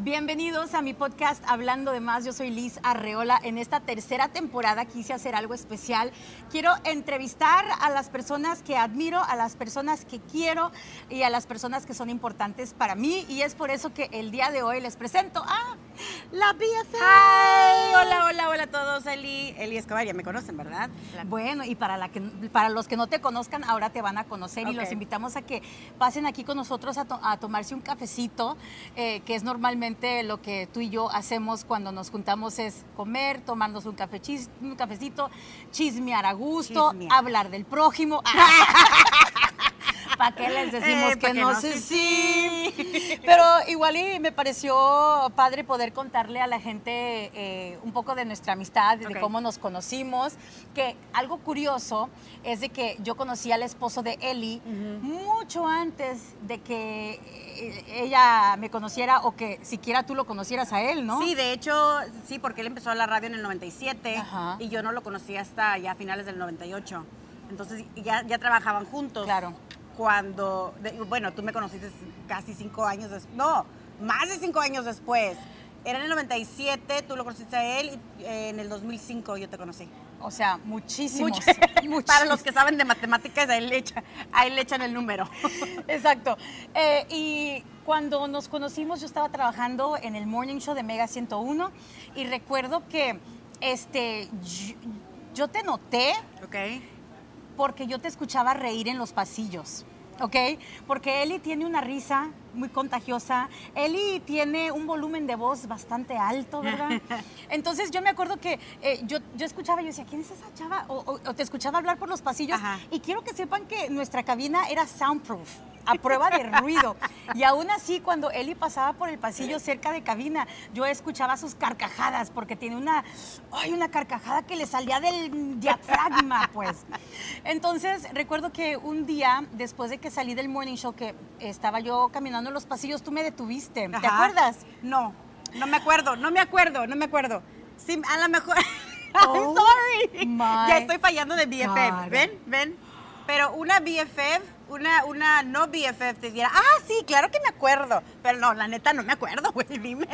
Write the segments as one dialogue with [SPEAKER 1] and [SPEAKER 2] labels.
[SPEAKER 1] Bienvenidos a mi podcast Hablando de Más. Yo soy Liz Arreola. En esta tercera temporada quise hacer algo especial. Quiero entrevistar a las personas que admiro, a las personas que quiero y a las personas que son importantes para mí. Y es por eso que el día de hoy les presento a la BFF.
[SPEAKER 2] Hi, hola, hola, hola a todos. Eli, Eli Escobar, ya me conocen, ¿verdad?
[SPEAKER 1] Bueno, y para, la que, para los que no te conozcan, ahora te van a conocer y los invitamos a que pasen aquí con nosotros a, to- a tomarse un cafecito, eh, que es normalmente lo que tú y yo hacemos cuando nos juntamos es comer, tomarnos un, café chis- un cafecito, chismear a gusto,
[SPEAKER 2] Chismear.
[SPEAKER 1] hablar del prójimo. ¿Para qué les decimos
[SPEAKER 2] Eh,
[SPEAKER 1] que, no,
[SPEAKER 2] no
[SPEAKER 1] sé sí? Pero igual y me pareció padre poder contarle a la gente eh, un poco de nuestra amistad, de cómo nos conocimos. Que algo curioso es de que yo conocí al esposo de Eli mucho antes de que eh, ella me conociera o que siquiera tú lo conocieras a él, ¿no?
[SPEAKER 2] Sí, de hecho, sí, porque él empezó a la radio en el 97
[SPEAKER 1] Ajá.
[SPEAKER 2] y yo no lo conocí hasta ya finales del 98. Entonces ya, ya trabajaban juntos.
[SPEAKER 1] Claro.
[SPEAKER 2] Cuando, de- bueno, tú me conociste casi cinco años después. No, más de cinco años después. Era en el 97, tú lo conociste a él y eh, en el 2005 yo te conocí.
[SPEAKER 1] O sea, muchísimos.
[SPEAKER 2] Mucho-
[SPEAKER 1] muchísimos.
[SPEAKER 2] Para los que saben de matemáticas, ahí le, echa- ahí le echan el número.
[SPEAKER 1] Exacto. Eh, y cuando nos conocimos, yo estaba trabajando en el Morning Show de Mega 101 y recuerdo que este, yo, yo te noté
[SPEAKER 2] ¿Ok?
[SPEAKER 1] Porque yo te escuchaba reír en los pasillos. ¿Ok? Porque Eli tiene una risa muy contagiosa. Eli tiene un volumen de voz bastante alto, ¿verdad? Entonces yo me acuerdo que eh, yo, yo escuchaba yo decía, ¿quién es esa chava? O, o- o te escuchaba hablar por los pasillos.
[SPEAKER 2] Ajá.
[SPEAKER 1] Y quiero que sepan que nuestra cabina era soundproof, a prueba de ruido. Y aún así, cuando Eli pasaba por el pasillo cerca de cabina, yo escuchaba sus carcajadas, porque tiene una, ay, una carcajada que le salía del diafragma, pues. Entonces, recuerdo que un día, después de que salí del morning show, que estaba yo caminando en los pasillos, tú me detuviste. ¿Te acuerdas?
[SPEAKER 2] No, no me acuerdo, no me acuerdo, no me acuerdo. Sí, a lo mejor.
[SPEAKER 1] Oh,
[SPEAKER 2] I'm sorry.
[SPEAKER 1] my
[SPEAKER 2] Ya estoy fallando de BFF.
[SPEAKER 1] God.
[SPEAKER 2] ¿Ven? ¿Ven? Pero una BFF, una, una no BFF te diera, ah, sí, claro que me acuerdo. Pero no, la neta no me acuerdo, güey, dime.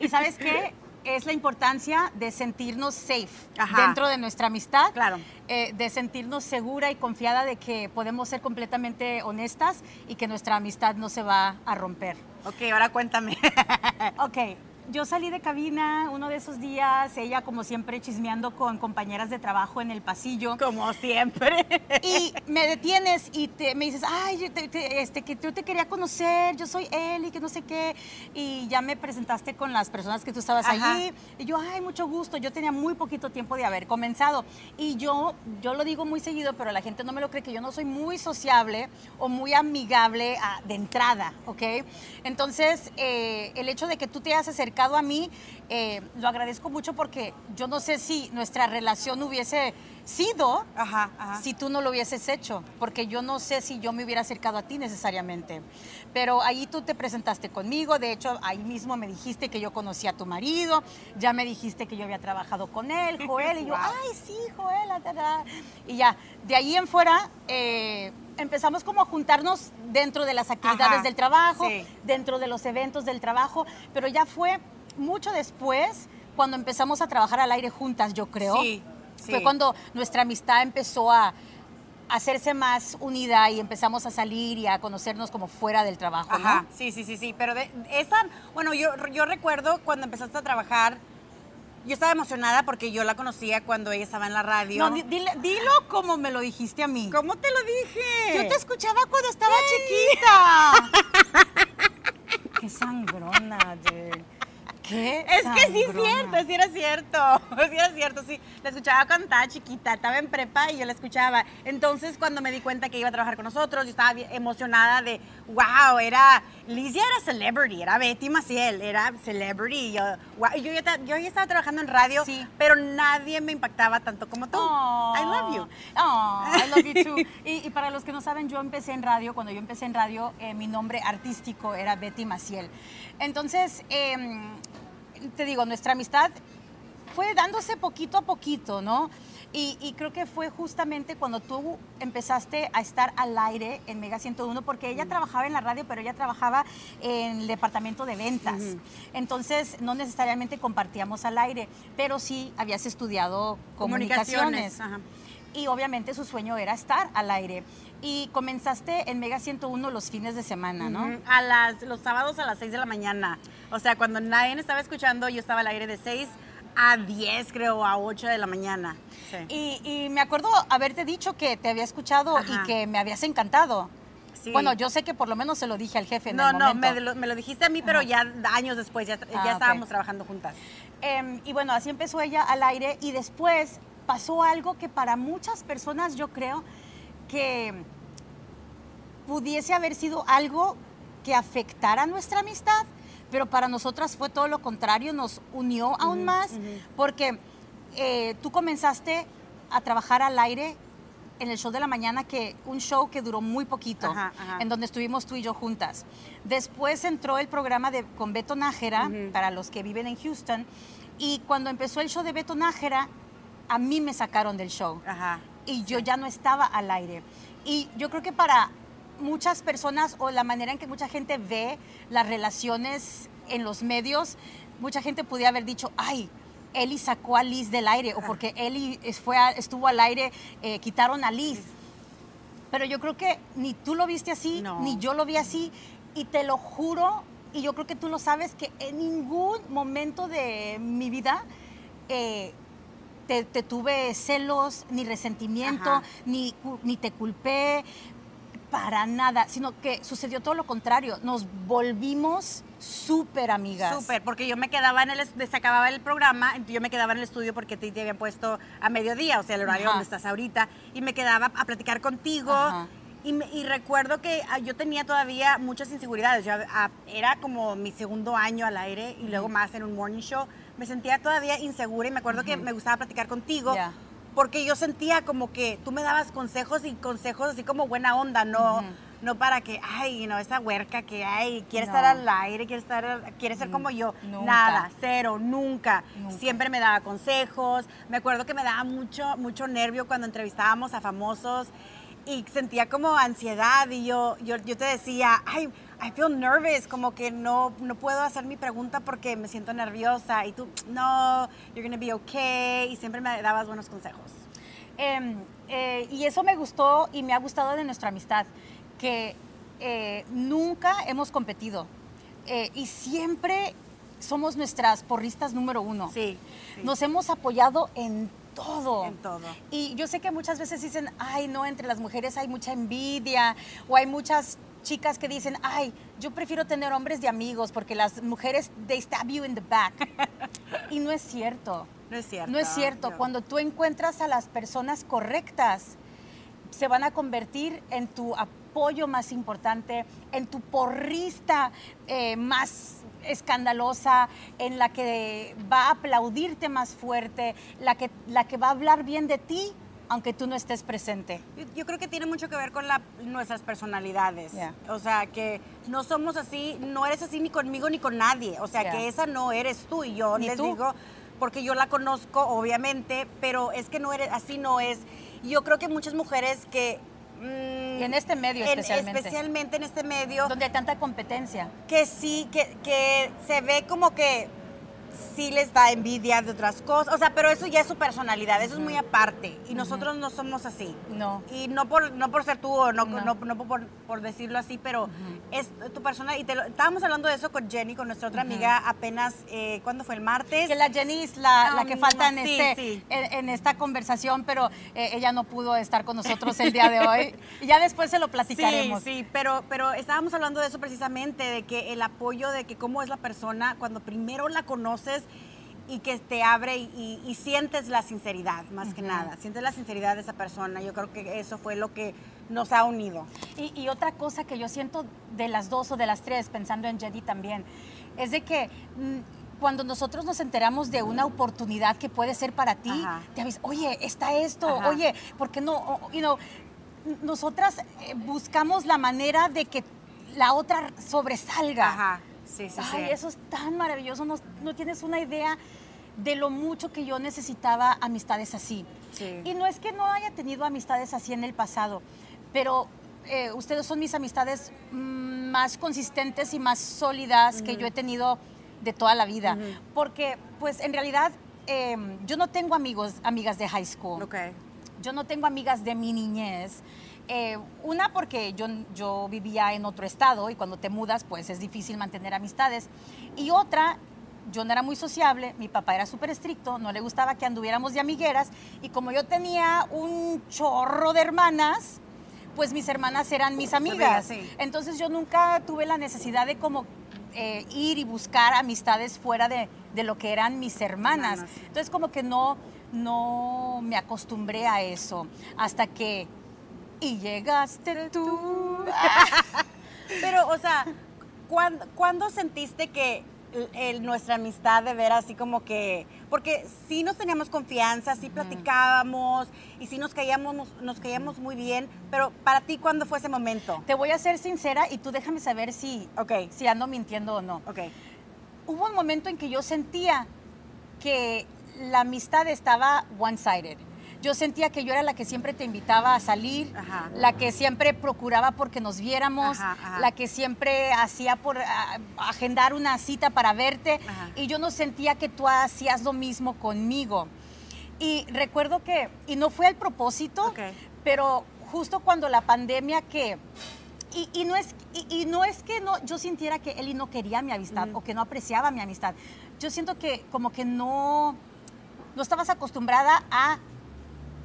[SPEAKER 1] ¿Y sabes qué? Es la importancia de sentirnos safe
[SPEAKER 2] Ajá.
[SPEAKER 1] dentro de nuestra amistad.
[SPEAKER 2] Claro.
[SPEAKER 1] eh, de sentirnos segura y confiada de que podemos ser completamente honestas y que nuestra amistad no se va a romper.
[SPEAKER 2] Ok, ahora cuéntame.
[SPEAKER 1] Ok, yo salí de cabina uno de esos días, ella como siempre chismeando con compañeras de trabajo en el pasillo.
[SPEAKER 2] Como siempre.
[SPEAKER 1] Y me detienes y te, me dices, ay, te- te- este, que yo te quería conocer, yo soy Eli, que no sé qué. Y ya me presentaste con las personas que tú estabas
[SPEAKER 2] Ajá.
[SPEAKER 1] allí. Y yo, ay, mucho gusto. Yo tenía muy poquito tiempo de haber comenzado. Y yo, yo lo digo muy seguido, pero la gente no me lo cree, que yo no soy muy sociable o muy amigable ah, de entrada, ¿ok? Entonces, eh, el hecho de que tú te hayas acercado a mí, eh, lo agradezco mucho porque yo no sé si nuestra relación hubiese sido
[SPEAKER 2] Ajá, ajá.
[SPEAKER 1] si tú no lo hubieses hecho, porque yo no sé si yo me hubiera acercado a ti necesariamente. Pero ahí tú te presentaste conmigo, de hecho ahí mismo me dijiste que yo conocía a tu marido, ya me dijiste que yo había trabajado con él, Joel, y yo,
[SPEAKER 2] Wow.
[SPEAKER 1] ay, sí, Joel, ah, ta, ta". y ya, de ahí en fuera eh, empezamos como a juntarnos dentro de las actividades
[SPEAKER 2] Ajá,
[SPEAKER 1] del trabajo,
[SPEAKER 2] sí.
[SPEAKER 1] dentro de los eventos del trabajo, pero ya fue mucho después cuando empezamos a trabajar al aire juntas, yo creo.
[SPEAKER 2] Sí,
[SPEAKER 1] Fue
[SPEAKER 2] sí.
[SPEAKER 1] cuando nuestra amistad empezó a hacerse más unida y empezamos a salir y a conocernos como fuera del trabajo,
[SPEAKER 2] Ajá,
[SPEAKER 1] ¿no?
[SPEAKER 2] sí, sí, sí, sí. Pero de, esa, bueno, yo, yo recuerdo cuando empezaste a trabajar, yo estaba emocionada porque yo la conocía cuando ella estaba en la radio.
[SPEAKER 1] No, di- dile- dilo como me lo dijiste a mí.
[SPEAKER 2] ¿Cómo te lo dije?
[SPEAKER 1] Yo te escuchaba cuando estaba chiquita. Qué sangrona, dude. Qué
[SPEAKER 2] Es que sí es cierto, sí era cierto, sí era cierto, sí. La escuchaba cuando estaba chiquita, estaba en prepa y yo la escuchaba. Entonces, cuando me di cuenta que iba a trabajar con nosotros, yo estaba emocionada de, wow, era, Liz ya era celebrity, era Betty Maciel, era celebrity. Yo, wow, yo, ya, yo ya estaba trabajando en radio,
[SPEAKER 1] Sí.
[SPEAKER 2] pero nadie me impactaba tanto como tú. I love you.
[SPEAKER 1] Oh, I love you too. Y, y para los que no saben, yo empecé en radio. Cuando yo empecé en radio, eh, mi nombre artístico era Betty Maciel. Entonces, em, te digo, nuestra amistad fue dándose poquito a poquito, ¿no? Y, y creo que fue justamente cuando tú empezaste a estar al aire en Mega 101, porque ella trabajaba en la radio, pero ella trabajaba en el departamento de ventas. Entonces, no necesariamente compartíamos al aire, pero sí habías estudiado comunicaciones.
[SPEAKER 2] Ajá.
[SPEAKER 1] Y obviamente su sueño era estar al aire. Y comenzaste en Mega 101 los fines de semana, ¿no?
[SPEAKER 2] A las, los sábados a las 6 de la mañana. O sea, cuando nadie estaba escuchando, yo estaba al aire de 6 a 10, creo, a 8 de la mañana. Sí.
[SPEAKER 1] Y, y me acuerdo haberte dicho que te había escuchado
[SPEAKER 2] Ajá.
[SPEAKER 1] y que me habías encantado.
[SPEAKER 2] Sí.
[SPEAKER 1] Bueno, yo sé que por lo menos se lo dije al jefe en
[SPEAKER 2] No,
[SPEAKER 1] el
[SPEAKER 2] no, me lo, me lo dijiste a mí, pero ya años después, ya,
[SPEAKER 1] Ah,
[SPEAKER 2] ya estábamos trabajando juntas.
[SPEAKER 1] Em, y bueno, así empezó ella al aire y después pasó algo que para muchas personas yo creo que pudiese haber sido algo que afectara nuestra amistad, pero para nosotras fue todo lo contrario, nos unió aún más, porque eh, tú comenzaste a trabajar al aire en el show de la mañana, que un show que duró muy poquito,
[SPEAKER 2] Ajá, ajá.
[SPEAKER 1] en donde estuvimos tú y yo juntas. Después entró el programa de, con Beto Nájera, para los que viven en Houston, y cuando empezó el show de Beto Nájera, a mí me sacaron del show
[SPEAKER 2] Ajá.
[SPEAKER 1] y yo ya no estaba al aire. Y yo creo que para muchas personas o la manera en que mucha gente ve las relaciones en los medios, mucha gente podía haber dicho, ay, Eli sacó a Liz del aire o porque Eli fue a- estuvo al aire, eh, quitaron a Liz. Pero yo creo que ni tú lo viste así,
[SPEAKER 2] No.
[SPEAKER 1] ni yo lo vi así. Y te lo juro, y yo creo que tú lo sabes, que en ningún momento de mi vida eh, te, te tuve celos, ni resentimiento,
[SPEAKER 2] Ajá.
[SPEAKER 1] ni, ni te culpé, para nada, sino que sucedió todo lo contrario. Nos volvimos súper amigas.
[SPEAKER 2] Súper, porque yo me quedaba en el, se acababa el programa, yo me quedaba en el estudio porque te, te habían puesto a mediodía, o sea, el horario
[SPEAKER 1] Ajá.
[SPEAKER 2] donde estás ahorita, y me quedaba a platicar contigo.
[SPEAKER 1] Ajá.
[SPEAKER 2] Y, y recuerdo que ah, yo tenía todavía muchas inseguridades. Yo, ah, era como mi segundo año al aire y luego más en un morning show. Me sentía todavía insegura y me acuerdo que me gustaba platicar contigo. Porque yo sentía como que tú me dabas consejos y consejos así como buena onda, no, no para que, ay, no, esa huerca que hay, quiere
[SPEAKER 1] No.
[SPEAKER 2] estar al aire, quiere, estar, quiere ser como yo.
[SPEAKER 1] Nunca.
[SPEAKER 2] Nada, cero, nunca.
[SPEAKER 1] Nunca.
[SPEAKER 2] Siempre me daba consejos. Me acuerdo que me daba mucho, mucho nervio cuando entrevistábamos a famosos y sentía como ansiedad y yo, yo, yo te decía, ay, I feel nervous, como que no, no puedo hacer mi pregunta porque me siento nerviosa y tú, no, you're gonna be okay y siempre me dabas buenos consejos.
[SPEAKER 1] Em, eh, y eso me gustó y me ha gustado de nuestra amistad, que eh, nunca hemos competido eh, y siempre somos nuestras porristas número uno.
[SPEAKER 2] Sí, sí.
[SPEAKER 1] Nos hemos apoyado en todo.
[SPEAKER 2] En todo.
[SPEAKER 1] Y yo sé que muchas veces dicen, ay, no, entre las mujeres hay mucha envidia, o hay muchas chicas que dicen, ay, yo prefiero tener hombres de amigos porque las mujeres, they stab you in the back. y no es cierto.
[SPEAKER 2] No es cierto.
[SPEAKER 1] No es cierto. Cuando tú encuentras a las personas correctas, se van a convertir en tu apoyo más importante, en tu porrista eh, más escandalosa, en la que va a aplaudirte más fuerte, la que, la que va a hablar bien de ti, aunque tú no estés presente.
[SPEAKER 2] Yo, yo creo que tiene mucho que ver con la- nuestras personalidades. O sea, que no somos así, no eres así ni conmigo ni con nadie. O sea, que esa no eres tú. Y yo les
[SPEAKER 1] tú.
[SPEAKER 2] digo, porque yo la conozco, obviamente, pero es que no eres, así no es. Yo creo que muchas mujeres que... mm,
[SPEAKER 1] Y en este medio
[SPEAKER 2] en-
[SPEAKER 1] especialmente.
[SPEAKER 2] especialmente en este medio,
[SPEAKER 1] Donde hay tanta competencia.
[SPEAKER 2] que sí, que, que se ve como que sí les da envidia de otras cosas. O sea, pero eso ya es su personalidad, eso es muy aparte. Y nosotros no somos así.
[SPEAKER 1] No.
[SPEAKER 2] Y no por, no por ser tú o no,
[SPEAKER 1] No.
[SPEAKER 2] no. no por, por decirlo así, pero es tu persona. Y te lo- estábamos hablando de eso con Jenny, con nuestra otra amiga, apenas, eh, ¿cuándo fue? El martes.
[SPEAKER 1] Que la Jenny es la, la que
[SPEAKER 2] Um,
[SPEAKER 1] falta en,
[SPEAKER 2] sí,
[SPEAKER 1] este,
[SPEAKER 2] sí.
[SPEAKER 1] En, en esta conversación, pero eh, ella no pudo estar con nosotros el día de hoy. Y ya después se lo platicaremos.
[SPEAKER 2] Sí, sí, pero, pero estábamos hablando de eso precisamente, de que el apoyo, de que cómo es la persona cuando primero la conoces y que te abre y, y- y sientes la sinceridad, más que nada. Sientes la sinceridad de esa persona. Yo creo que eso fue lo que nos ha unido.
[SPEAKER 1] Y, y otra cosa que yo siento de las dos o de las tres, pensando en Jenny también, es de que mm, cuando nosotros nos enteramos de una oportunidad que puede ser para ti,
[SPEAKER 2] Ajá.
[SPEAKER 1] te avisas, oye, está esto,
[SPEAKER 2] Ajá.
[SPEAKER 1] oye, ¿por qué no? O- you know, nosotras eh, buscamos la manera de que la otra sobresalga.
[SPEAKER 2] Ajá, sí, sí,
[SPEAKER 1] Ay,
[SPEAKER 2] sí.
[SPEAKER 1] eso es tan maravilloso, no, no tienes una idea de lo mucho que yo necesitaba amistades así.
[SPEAKER 2] Sí.
[SPEAKER 1] Y no es que no haya tenido amistades así en el pasado, pero eh, ustedes son mis amistades mm, más consistentes y más sólidas que yo he tenido de toda la vida. Porque, pues, en realidad, eh, yo no tengo amigos, amigas de high school.
[SPEAKER 2] Ok.
[SPEAKER 1] Yo no tengo amigas de mi niñez. Eh, una porque yo, yo vivía en otro estado y cuando te mudas pues es difícil mantener amistades. Y otra, yo no era muy sociable, mi papá era súper estricto, no le gustaba que anduviéramos de amigueras y como yo tenía un chorro de hermanas, pues mis hermanas eran mis amigas.
[SPEAKER 2] sí.
[SPEAKER 1] Entonces yo nunca tuve la necesidad de como eh, ir y buscar amistades fuera de, de lo que eran mis hermanas.
[SPEAKER 2] Hermanas.
[SPEAKER 1] Entonces como que no, no me acostumbré a eso hasta que... Y llegaste tú.
[SPEAKER 2] Pero, o sea, ¿cuándo, cuándo sentiste que el- nuestra amistad de ver así como que... Porque sí nos teníamos confianza, sí platicábamos y sí nos caíamos, nos, nos caíamos muy bien, pero para ti, ¿cuándo fue ese momento?
[SPEAKER 1] Te voy a ser sincera y tú déjame saber si,
[SPEAKER 2] Ok,
[SPEAKER 1] si ando mintiendo o no.
[SPEAKER 2] ok.
[SPEAKER 1] Hubo un momento en que yo sentía que la amistad estaba one-sided. Yo sentía que yo era la que siempre te invitaba a salir,
[SPEAKER 2] Ajá.
[SPEAKER 1] la que siempre procuraba porque nos viéramos,
[SPEAKER 2] Ajá, ajá.
[SPEAKER 1] la que siempre hacía por agendar una cita para verte y yo no sentía que tú hacías lo mismo conmigo. Y recuerdo que, y no fue al propósito, pero justo cuando la pandemia que y, y no es y, y no es que no yo sintiera que Eli no quería mi amistad o que no apreciaba mi amistad. Yo siento que como que no no estabas acostumbrada a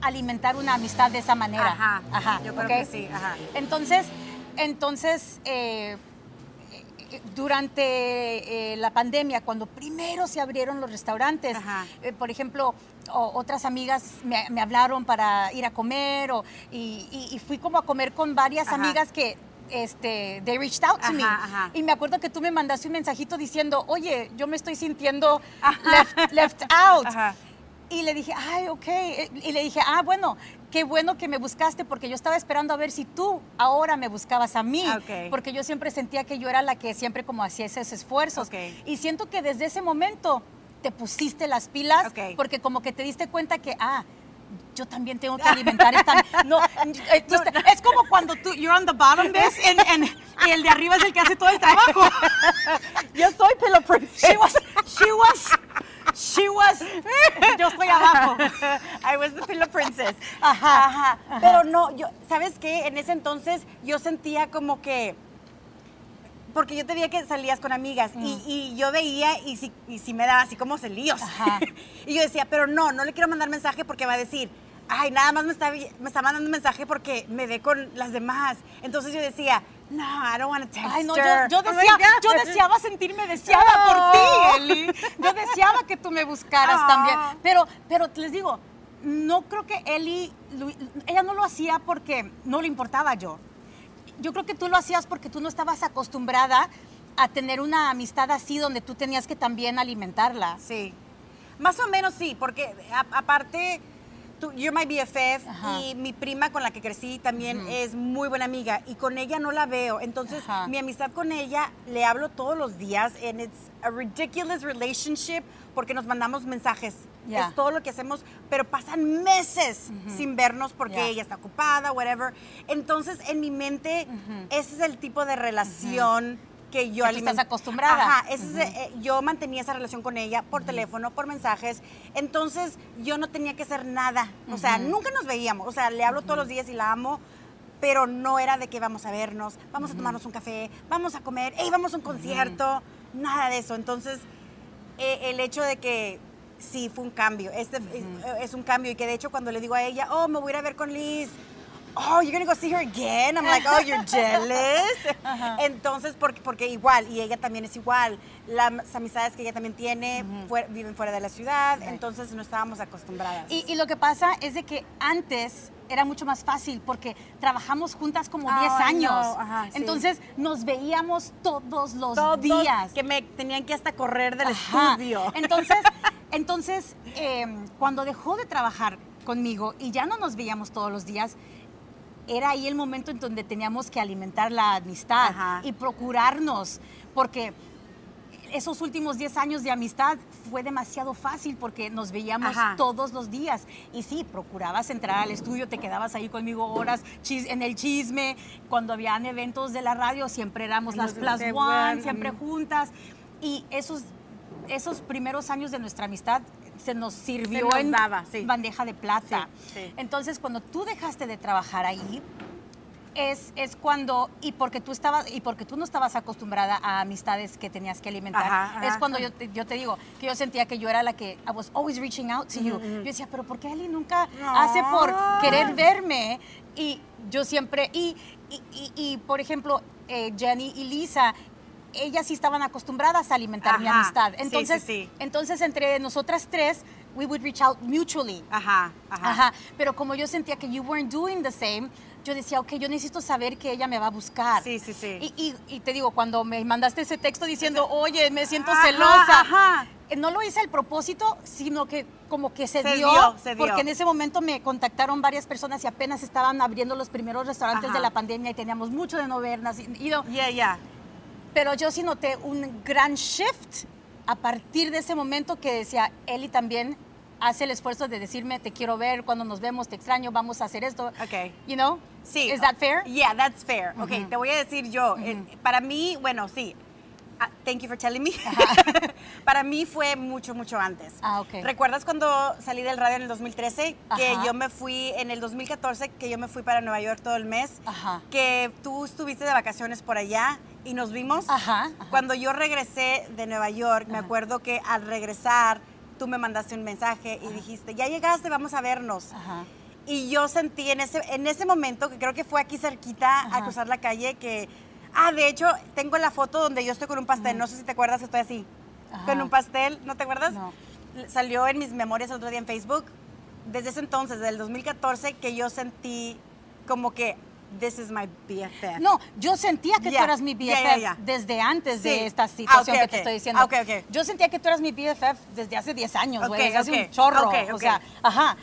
[SPEAKER 1] alimentar una amistad de esa manera.
[SPEAKER 2] Ajá,
[SPEAKER 1] Ajá,
[SPEAKER 2] yo creo que sí, ajá.
[SPEAKER 1] Entonces, entonces eh, eh, durante eh, la pandemia, cuando primero se abrieron los restaurantes, eh, por ejemplo, o- otras amigas me, me hablaron para ir a comer o, y, y- y fui como a comer con varias
[SPEAKER 2] Ajá.
[SPEAKER 1] amigas que este, they reached out to me.
[SPEAKER 2] Ajá.
[SPEAKER 1] Y me acuerdo que tú me mandaste un mensajito diciendo, oye, yo me estoy sintiendo left, left out. Y le dije, ay, ok. Y le dije, ah, bueno, qué bueno que me buscaste porque yo estaba esperando a ver si tú ahora me buscabas a mí.
[SPEAKER 2] Ah, ok.
[SPEAKER 1] Porque yo siempre sentía que yo era la que siempre como hacía esos esfuerzos.
[SPEAKER 2] Ok.
[SPEAKER 1] Y siento que desde ese momento te pusiste las pilas
[SPEAKER 2] Ok.
[SPEAKER 1] porque como que te diste cuenta que, ah, yo también tengo que alimentar esta... No, es como cuando tú, you're on the bottom, ¿ves? En- en- y el de arriba es el que hace todo el trabajo.
[SPEAKER 2] Yo soy Pillow Princess.
[SPEAKER 1] She was, she was, she was, yo estoy abajo.
[SPEAKER 2] I was the Pillow Princess.
[SPEAKER 1] Ajá,
[SPEAKER 2] Ajá. Pero no, yo, ¿sabes qué? En ese entonces yo sentía como que. Porque yo te veía que salías con amigas y, y yo veía y si, y si me daba así como celíos.
[SPEAKER 1] Ajá.
[SPEAKER 2] y yo decía, pero no, no le quiero mandar mensaje porque va a decir, ay, nada más me está, me está mandando un mensaje porque me ve con las demás. Entonces yo decía, no, I don't want to text
[SPEAKER 1] Ay, no,
[SPEAKER 2] her."
[SPEAKER 1] yo deseaba sentirme deseada
[SPEAKER 2] Oh.
[SPEAKER 1] por ti, Eli. Yo deseaba que tú me buscaras
[SPEAKER 2] Oh.
[SPEAKER 1] también. Pero, pero les digo, no creo que Eli, ella no lo hacía porque no le importaba yo. Yo creo que tú lo hacías porque tú no estabas acostumbrada a tener una amistad así donde tú tenías que también alimentarla.
[SPEAKER 2] Sí. Más o menos sí, porque aparte, tú, you're my BFF
[SPEAKER 1] Ajá.
[SPEAKER 2] y mi prima con la que crecí también es muy buena amiga y con ella no la veo. Entonces,
[SPEAKER 1] Ajá.
[SPEAKER 2] mi amistad con ella le hablo todos los días and it's a ridiculous relationship porque nos mandamos mensajes.
[SPEAKER 1] Ya.
[SPEAKER 2] Es todo lo que hacemos, pero pasan meses sin vernos porque
[SPEAKER 1] Ya.
[SPEAKER 2] ella está ocupada, whatever. Entonces, en mi mente, ese es el tipo de relación que yo
[SPEAKER 1] Que tú estás acostumbrada.
[SPEAKER 2] Ajá, ese eh, yo mantenía esa relación con ella por teléfono, por mensajes. Entonces, yo no tenía que hacer nada. O sea, nunca nos veíamos. O sea, le hablo todos los días y la amo, pero no era de que vamos a vernos, vamos a tomarnos un café, vamos a comer, hey, vamos a un concierto. Nada de eso. Entonces, eh, el hecho de que sí fue un cambio. Este eh, es un cambio y que de hecho cuando le digo a ella, oh, me voy a ir a ver con Liz. Oh, you're gonna go see her again. I'm like, oh, you're jealous. Entonces, porque, porque igual, y ella también es igual. Las amistades que ella también tiene fuer- viven fuera de la ciudad, entonces no estábamos acostumbradas.
[SPEAKER 1] Y, y lo que pasa es de que antes era mucho más fácil porque trabajamos juntas como 10
[SPEAKER 2] Ay,
[SPEAKER 1] años.
[SPEAKER 2] no, ajá, sí.
[SPEAKER 1] Entonces nos veíamos todos los
[SPEAKER 2] Todos
[SPEAKER 1] días.
[SPEAKER 2] que me tenían que hasta correr del
[SPEAKER 1] Ajá.
[SPEAKER 2] estudio.
[SPEAKER 1] Entonces, entonces eh, cuando dejó de trabajar conmigo y ya no nos veíamos todos los días, era ahí el momento en donde teníamos que alimentar la amistad
[SPEAKER 2] Ajá.
[SPEAKER 1] y procurarnos, porque esos últimos 10 años de amistad fue demasiado fácil porque nos veíamos
[SPEAKER 2] Ajá.
[SPEAKER 1] todos los días. Y sí, procurabas entrar al estudio, te quedabas ahí conmigo horas en el chisme. Cuando habían eventos de la radio, siempre éramos las Plus One, siempre
[SPEAKER 2] ujú.
[SPEAKER 1] juntas. Y esos, esos primeros años de nuestra amistad se nos sirvió
[SPEAKER 2] nos
[SPEAKER 1] en
[SPEAKER 2] sí.
[SPEAKER 1] bandeja de plata.
[SPEAKER 2] Sí, sí.
[SPEAKER 1] Entonces, cuando tú dejaste de trabajar ahí, es, es cuando, y porque tú estabas, y porque tú no estabas acostumbrada a amistades que tenías que alimentar,
[SPEAKER 2] Ajá, ajá.
[SPEAKER 1] es cuando yo te, yo te digo que yo sentía que yo era la que I was always reaching out to you. Yo decía, pero ¿por qué Eli nunca
[SPEAKER 2] No.
[SPEAKER 1] hace por querer verme? Y yo siempre, y, y, y- y, por ejemplo, eh, Jenny y Lisa, ellas sí estaban acostumbradas a alimentar mi
[SPEAKER 2] Ajá,
[SPEAKER 1] amistad.
[SPEAKER 2] sí, sí,
[SPEAKER 1] Entonces,
[SPEAKER 2] sí.
[SPEAKER 1] entonces entre nosotras tres, we would reach out mutually.
[SPEAKER 2] Ajá, ajá.
[SPEAKER 1] Ajá. Pero como yo sentía que you weren't doing the same, yo decía, ok, yo necesito saber que ella me va a buscar.
[SPEAKER 2] Sí, sí, sí.
[SPEAKER 1] Y, y- y te digo, cuando me mandaste ese texto diciendo, oye, me siento
[SPEAKER 2] Ajá,
[SPEAKER 1] celosa.
[SPEAKER 2] ajá.
[SPEAKER 1] eh, No lo hice al propósito, sino que como que se,
[SPEAKER 2] Se
[SPEAKER 1] dio,
[SPEAKER 2] dio, se dio.
[SPEAKER 1] porque en ese momento me contactaron varias personas y apenas estaban abriendo los primeros restaurantes
[SPEAKER 2] Ajá.
[SPEAKER 1] de la pandemia y teníamos mucho de no vernos. y- y no-
[SPEAKER 2] Yeah, yeah.
[SPEAKER 1] Pero yo sí noté un gran shift a partir de ese momento que decía, Eli también hace el esfuerzo de decirme, te quiero ver, cuando nos vemos, te extraño, vamos a hacer esto.
[SPEAKER 2] Ok.
[SPEAKER 1] You know?
[SPEAKER 2] Sí.
[SPEAKER 1] Is that fair?
[SPEAKER 2] Yeah, that's fair. Ok,
[SPEAKER 1] Ujú.
[SPEAKER 2] te voy a decir yo. eh, para mí, bueno, sí. Ah, thank you for telling me. para mí fue mucho, mucho antes.
[SPEAKER 1] Ah, ok.
[SPEAKER 2] ¿Recuerdas cuando salí del radio en el 2013? Que
[SPEAKER 1] Ajá.
[SPEAKER 2] yo me fui, en el 2014, que yo me fui para Nueva York todo el mes.
[SPEAKER 1] Ajá.
[SPEAKER 2] Que tú estuviste de vacaciones por allá y nos vimos.
[SPEAKER 1] Ajá, ajá.
[SPEAKER 2] Cuando yo regresé de Nueva York, me acuerdo que al regresar, tú me mandaste un mensaje y dijiste, ya llegaste, vamos a vernos.
[SPEAKER 1] Ajá.
[SPEAKER 2] Y yo sentí en ese, en ese momento, que creo que fue aquí cerquita a cruzar la calle, que... Ah, de hecho, tengo la foto donde yo estoy con un pastel. No sé si te acuerdas, estoy así.
[SPEAKER 1] Ajá.
[SPEAKER 2] Con un pastel, ¿no te acuerdas?
[SPEAKER 1] No.
[SPEAKER 2] Salió en mis memorias el otro día en Facebook. Desde ese entonces, del 2014, que yo sentí como que, this is my BFF.
[SPEAKER 1] No, yo sentía que
[SPEAKER 2] Ya,
[SPEAKER 1] tú eras mi BFF
[SPEAKER 2] ya, ya.
[SPEAKER 1] desde antes
[SPEAKER 2] Sí.
[SPEAKER 1] de esta
[SPEAKER 2] Ah,
[SPEAKER 1] situación
[SPEAKER 2] ok,
[SPEAKER 1] que te
[SPEAKER 2] ok.
[SPEAKER 1] estoy diciendo.
[SPEAKER 2] Ah, ok, ok.
[SPEAKER 1] Yo sentía que tú eras mi BFF desde hace 10 años, güey, hace un chorro. O sea, ajá.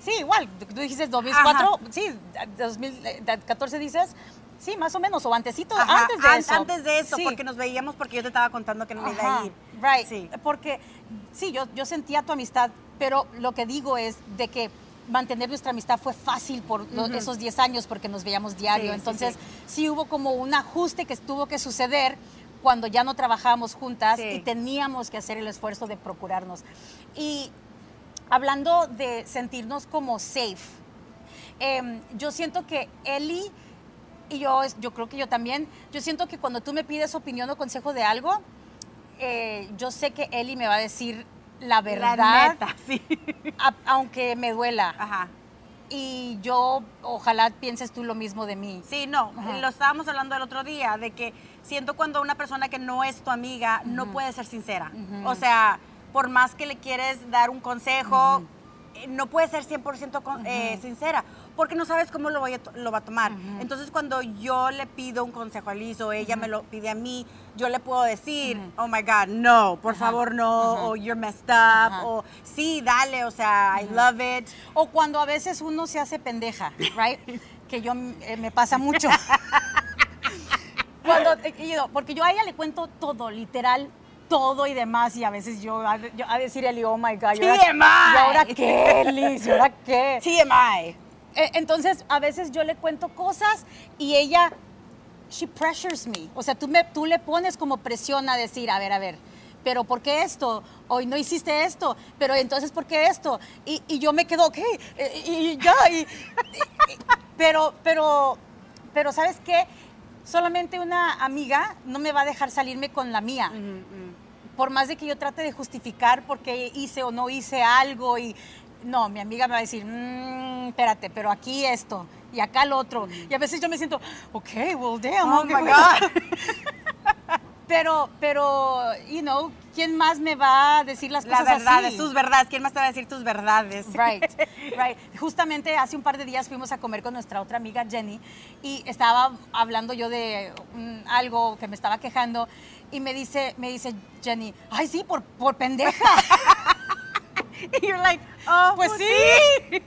[SPEAKER 1] Sí, igual, tú dijiste 2004, sí, 2014 dices, sí, más o menos, o antesito,
[SPEAKER 2] Ajá,
[SPEAKER 1] antes de
[SPEAKER 2] an-
[SPEAKER 1] eso.
[SPEAKER 2] Antes de eso,
[SPEAKER 1] Sí.
[SPEAKER 2] porque nos veíamos porque yo te estaba contando que no me iba
[SPEAKER 1] Ajá,
[SPEAKER 2] a ir.
[SPEAKER 1] Right.
[SPEAKER 2] Sí.
[SPEAKER 1] Porque sí, yo, yo sentía tu amistad, pero lo que digo es de que mantener nuestra amistad fue fácil por esos 10 años porque nos veíamos diario.
[SPEAKER 2] Sí,
[SPEAKER 1] Entonces,
[SPEAKER 2] sí.
[SPEAKER 1] sí. hubo como un ajuste que tuvo que suceder cuando ya no trabajábamos juntas y teníamos que hacer el esfuerzo de procurarnos. Y hablando de sentirnos como safe, em, yo siento que Eli y yo, yo creo que yo también, yo siento que cuando tú me pides opinión o consejo de algo, eh, yo sé que Eli me va a decir la verdad,
[SPEAKER 2] La neta, sí.
[SPEAKER 1] a- aunque me duela.
[SPEAKER 2] Ajá.
[SPEAKER 1] Y yo, ojalá pienses tú lo mismo de mí.
[SPEAKER 2] Sí, no,
[SPEAKER 1] Ajá.
[SPEAKER 2] lo estábamos hablando el otro día, de que siento cuando una persona que no es tu amiga no puede ser sincera. O sea, por más que le quieres dar un consejo, eh, no puede ser 100% con- eh, sincera, porque no sabes cómo lo, voy a lo va a tomar. Entonces, cuando yo le pido un consejo a Liz o ella me lo pide a mí, yo le puedo decir, oh my God, no, por favor, no, o you're messed up, o sí, dale, o sea, I love it.
[SPEAKER 1] O cuando a veces uno se hace pendeja, right? que yo eh, me pasa mucho. Cuando, porque yo a ella le cuento todo, literal, todo y demás, y a veces yo, a, yo a decir, Eli, oh my God, ¿y ahora-
[SPEAKER 2] TMI.
[SPEAKER 1] ¿y ahora qué, Liz? ¿Y ahora qué?
[SPEAKER 2] TMI.
[SPEAKER 1] Eh, Entonces, a veces yo le cuento cosas y ella, she pressures me. O sea, tú, me, tú le pones como presión a decir, a ver, a ver, pero ¿por qué esto? Hoy no hiciste esto, pero entonces ¿por qué esto? Y, y yo me quedo, ok, eh, y, y ya, y- pero, pero, pero ¿sabes qué? Solamente una amiga no me va a dejar salirme con la mía por más de que yo trate de justificar por qué hice o no hice algo y no, mi amiga me va a decir, "Mm, espérate, pero aquí esto y acá el otro. Y a veces yo me siento, ok, well, damn.
[SPEAKER 2] Oh
[SPEAKER 1] ok,
[SPEAKER 2] my
[SPEAKER 1] well".
[SPEAKER 2] God.
[SPEAKER 1] Pero, pero, you know, ¿quién más me va a decir las
[SPEAKER 2] La
[SPEAKER 1] cosas
[SPEAKER 2] verdad,
[SPEAKER 1] así?
[SPEAKER 2] tus verdades. ¿Quién más te va a decir tus verdades?
[SPEAKER 1] Right, right. Justamente hace un par de días fuimos a comer con nuestra otra amiga Jenny y estaba hablando yo de mm, algo que me estaba quejando y me dice, me dice Jenny, ay sí, por, por pendeja.
[SPEAKER 2] Y you're like, oh,
[SPEAKER 1] Pues sí.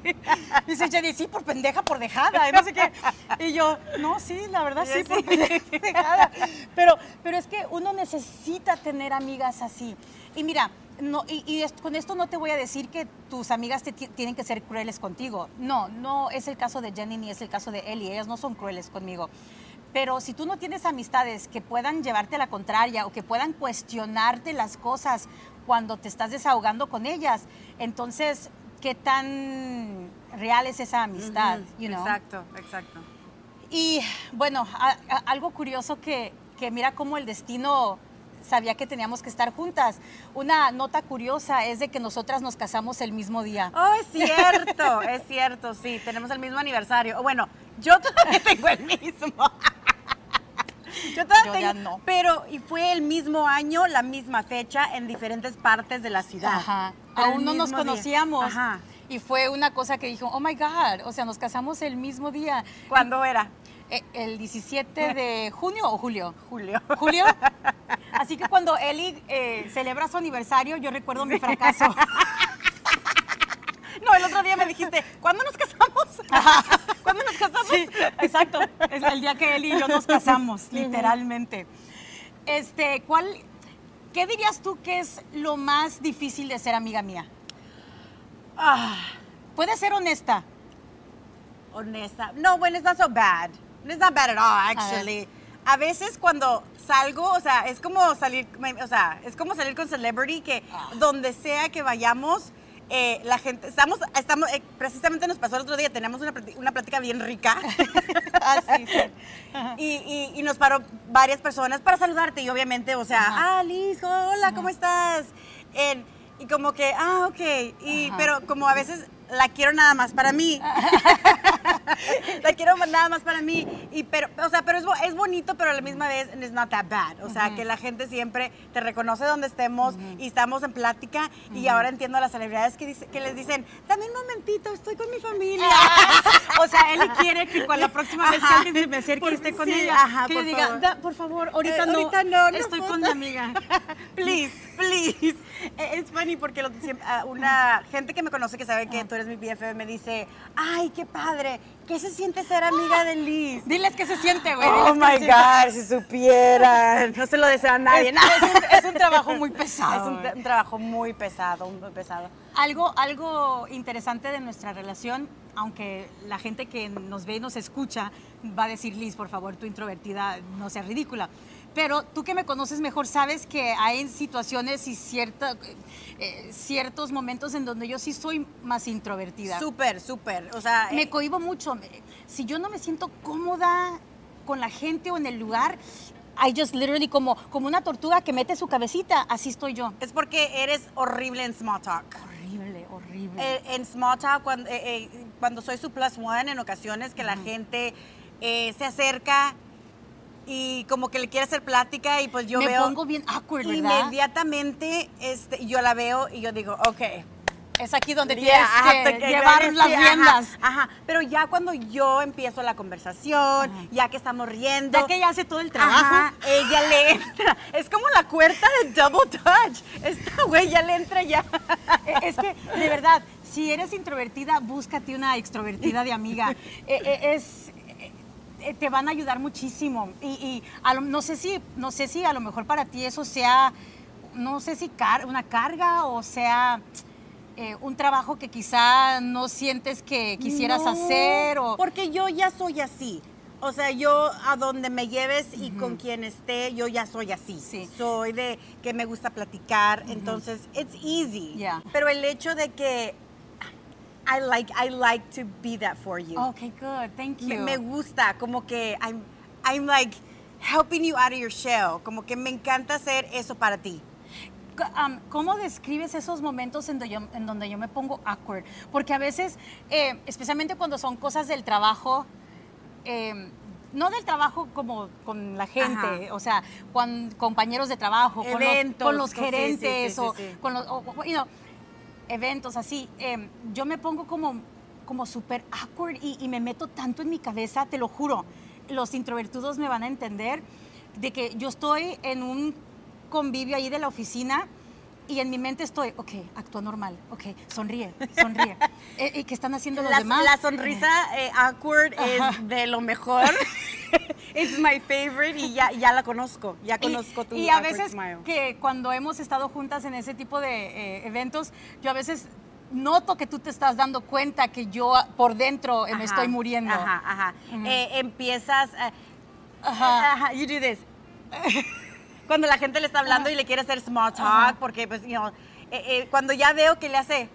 [SPEAKER 1] Dice Jenny, sí, por pendeja, por dejada, y no sé qué. Y yo, no, sí, la verdad sí,
[SPEAKER 2] Sí.
[SPEAKER 1] por pendeja, por dejada. Pero, pero es que uno necesita tener amigas así. Y mira, no, y, con esto no te voy a decir que tus amigas te ti- tienen que ser crueles contigo. No, no es el caso de Jenny ni es el caso de Ellie. Ellas no son crueles conmigo. Pero si tú no tienes amistades que puedan llevarte a la contraria o que puedan cuestionarte las cosas cuando te estás desahogando con ellas, entonces, ¿qué tan real es esa amistad? You know?
[SPEAKER 2] Exacto, exacto.
[SPEAKER 1] Y bueno, a- a- algo curioso que, que mira cómo el destino sabía que teníamos que estar juntas. Una nota curiosa es de que nosotras nos casamos el mismo día.
[SPEAKER 2] Oh, es cierto, es cierto, sí, tenemos el mismo aniversario. Bueno, yo todavía tengo el mismo. Yo todavía
[SPEAKER 1] Yo ya
[SPEAKER 2] tengo,
[SPEAKER 1] no.
[SPEAKER 2] pero y fue el mismo año, la misma fecha en diferentes partes de la ciudad.
[SPEAKER 1] Ajá. Aún no nos
[SPEAKER 2] día.
[SPEAKER 1] conocíamos.
[SPEAKER 2] Ajá.
[SPEAKER 1] Y fue una cosa que dijo, oh my God, o sea, nos casamos el mismo día.
[SPEAKER 2] ¿Cuándo era?
[SPEAKER 1] Eh, El 17 de junio o julio.
[SPEAKER 2] Julio.
[SPEAKER 1] Julio. Así que cuando Eli eh, celebra su aniversario, yo recuerdo mi fracaso.
[SPEAKER 2] No, el otro día me dijiste, ¿cuándo nos casamos? ¿Cuándo nos casamos?
[SPEAKER 1] Sí, exacto. Es el día que él y yo nos casamos, literalmente. Este, ¿cuál, ¿qué dirías tú que es lo más difícil de ser amiga mía?
[SPEAKER 2] Ah,
[SPEAKER 1] Puedes ser honesta.
[SPEAKER 2] honesta. No, bueno, it's not so bad. It's not bad at all, actually. A veces cuando salgo, o sea, es como salir, o sea, es como salir con celebrity que
[SPEAKER 1] Ah.
[SPEAKER 2] donde sea que vayamos, eh, la gente, estamos, estamos, eh, precisamente nos pasó el otro día, teníamos una, una plática bien rica.
[SPEAKER 1] Ah, sí, sí.
[SPEAKER 2] y, y- y nos paró varias personas para saludarte y obviamente, o sea,
[SPEAKER 1] Ajá.
[SPEAKER 2] ah, Liz, hola, ¿cómo estás? Y como que, ah, ok, y,
[SPEAKER 1] Ajá.
[SPEAKER 2] pero como a veces la quiero nada más para mí. la quiero nada más para mí. Y pero, o sea, pero es, es bonito, pero a la misma vez it's not that bad. O sea, que la gente siempre te reconoce donde estemos y estamos en plática. Y ahora entiendo a las celebridades que, dice- que les dicen, dame un momentito, estoy con mi familia.
[SPEAKER 1] O sea, él quiere que con la próxima vez que alguien se me acerque
[SPEAKER 2] Por-
[SPEAKER 1] esté con ella,
[SPEAKER 2] ajá,
[SPEAKER 1] que
[SPEAKER 2] por
[SPEAKER 1] le diga,
[SPEAKER 2] favor.
[SPEAKER 1] "Da- por favor, ahorita
[SPEAKER 2] Eh,
[SPEAKER 1] no,
[SPEAKER 2] ahorita no, no
[SPEAKER 1] estoy
[SPEAKER 2] foto".
[SPEAKER 1] con mi amiga.
[SPEAKER 2] please, please. Es funny porque lo- ah, una gente que me conoce que sabe que tú eres mi BFF me dice, ay, qué padre, ¿qué se siente ser amiga de Liz?
[SPEAKER 1] Diles qué se siente, güey.
[SPEAKER 2] Oh my. God, si supieran. No se lo deseo a nadie.
[SPEAKER 1] Es, es un, es un trabajo muy
[SPEAKER 2] Es
[SPEAKER 1] pesado.
[SPEAKER 2] un,
[SPEAKER 1] güey.
[SPEAKER 2] un trabajo muy pesado, muy pesado.
[SPEAKER 1] Algo, algo interesante de nuestra relación, aunque la gente que nos ve y nos escucha va a decir, Liz, por favor, tu introvertida no sea ridícula. Pero tú que me conoces mejor sabes que hay situaciones y cierta, eh, ciertos momentos en donde yo sí soy más introvertida.
[SPEAKER 2] Súper, súper. O sea,
[SPEAKER 1] me
[SPEAKER 2] eh,
[SPEAKER 1] cohibo mucho. Si yo no me siento cómoda con la gente o en el lugar, I just literally como, como una tortuga que mete su cabecita, así estoy yo.
[SPEAKER 2] es porque eres horrible en small talk.
[SPEAKER 1] Horrible, horrible.
[SPEAKER 2] Eh, en small talk, cuando, eh, eh, cuando soy su plus one, en ocasiones que la gente eh, se acerca y como que le quiere hacer plática y pues yo
[SPEAKER 1] me
[SPEAKER 2] veo...
[SPEAKER 1] pongo bien awkward, ¿verdad?
[SPEAKER 2] Inmediatamente este, yo la veo y yo digo, ok.
[SPEAKER 1] Es aquí donde
[SPEAKER 2] Yeah,
[SPEAKER 1] tienes que llevar las
[SPEAKER 2] sí, ajá,
[SPEAKER 1] riendas.
[SPEAKER 2] Ajá, pero ya cuando yo empiezo la conversación, ya que estamos riendo.
[SPEAKER 1] Ya que ella hace todo el trabajo.
[SPEAKER 2] Ajá, ella le entra. Es como la cuerda de double touch. Esta güey ya le entra ya.
[SPEAKER 1] Eh, Es que, de verdad, si eres introvertida, búscate una extrovertida de amiga. Eh, eh, es, te van a ayudar muchísimo. Y, y a lo- no, sé si, no sé si a lo mejor para ti eso sea, no sé si car- una carga o sea eh, un trabajo que quizá no sientes que quisieras
[SPEAKER 2] No,
[SPEAKER 1] hacer. O,
[SPEAKER 2] Porque yo ya soy así. O sea, yo a donde me lleves y con quien esté, yo ya soy así.
[SPEAKER 1] Sí.
[SPEAKER 2] Soy de que me gusta platicar, entonces it's easy.
[SPEAKER 1] Yeah.
[SPEAKER 2] Pero el hecho de que I like I like to be that for you.
[SPEAKER 1] ok, good, thank you.
[SPEAKER 2] me, me gusta, como que I'm I'm like helping you out of your shell, como que me encanta hacer eso para ti.
[SPEAKER 1] Um, ¿Cómo describes esos momentos en, do- yo- en donde yo me pongo awkward? Porque a veces, eh, especialmente cuando son cosas del trabajo, eh, no del trabajo como con la gente,
[SPEAKER 2] Ajá.
[SPEAKER 1] o sea, con compañeros de trabajo, con los-
[SPEAKER 2] Eventos,
[SPEAKER 1] con los,
[SPEAKER 2] con- sí, sí,
[SPEAKER 1] gerentes
[SPEAKER 2] sí, sí,
[SPEAKER 1] o
[SPEAKER 2] sí.
[SPEAKER 1] con los, o- o- you know, eventos así. eh, yo me pongo como, como súper awkward y, y me meto tanto en mi cabeza, te lo juro. Los introvertidos me van a entender de que yo estoy en un convivio ahí de la oficina y en mi mente estoy, ok, actúa normal, ok, sonríe, sonríe. Eh, ¿Y qué están haciendo los
[SPEAKER 2] La,
[SPEAKER 1] demás?
[SPEAKER 2] la sonrisa eh, awkward es de lo mejor. It's my favorite y ya, ya la conozco. Ya conozco tu
[SPEAKER 1] y, y a veces
[SPEAKER 2] smile.
[SPEAKER 1] que cuando hemos estado juntas en ese tipo de eh, eventos, yo a veces noto que tú te estás dando cuenta que yo por dentro eh, me
[SPEAKER 2] Ajá,
[SPEAKER 1] estoy muriendo.
[SPEAKER 2] Ajá, ajá. Eh, empiezas. eh,
[SPEAKER 1] Ajá.
[SPEAKER 2] ajá, you do this. Cuando la gente le está hablando y le quiere hacer small talk, porque, pues, you know, eh, eh, cuando ya veo que le hace.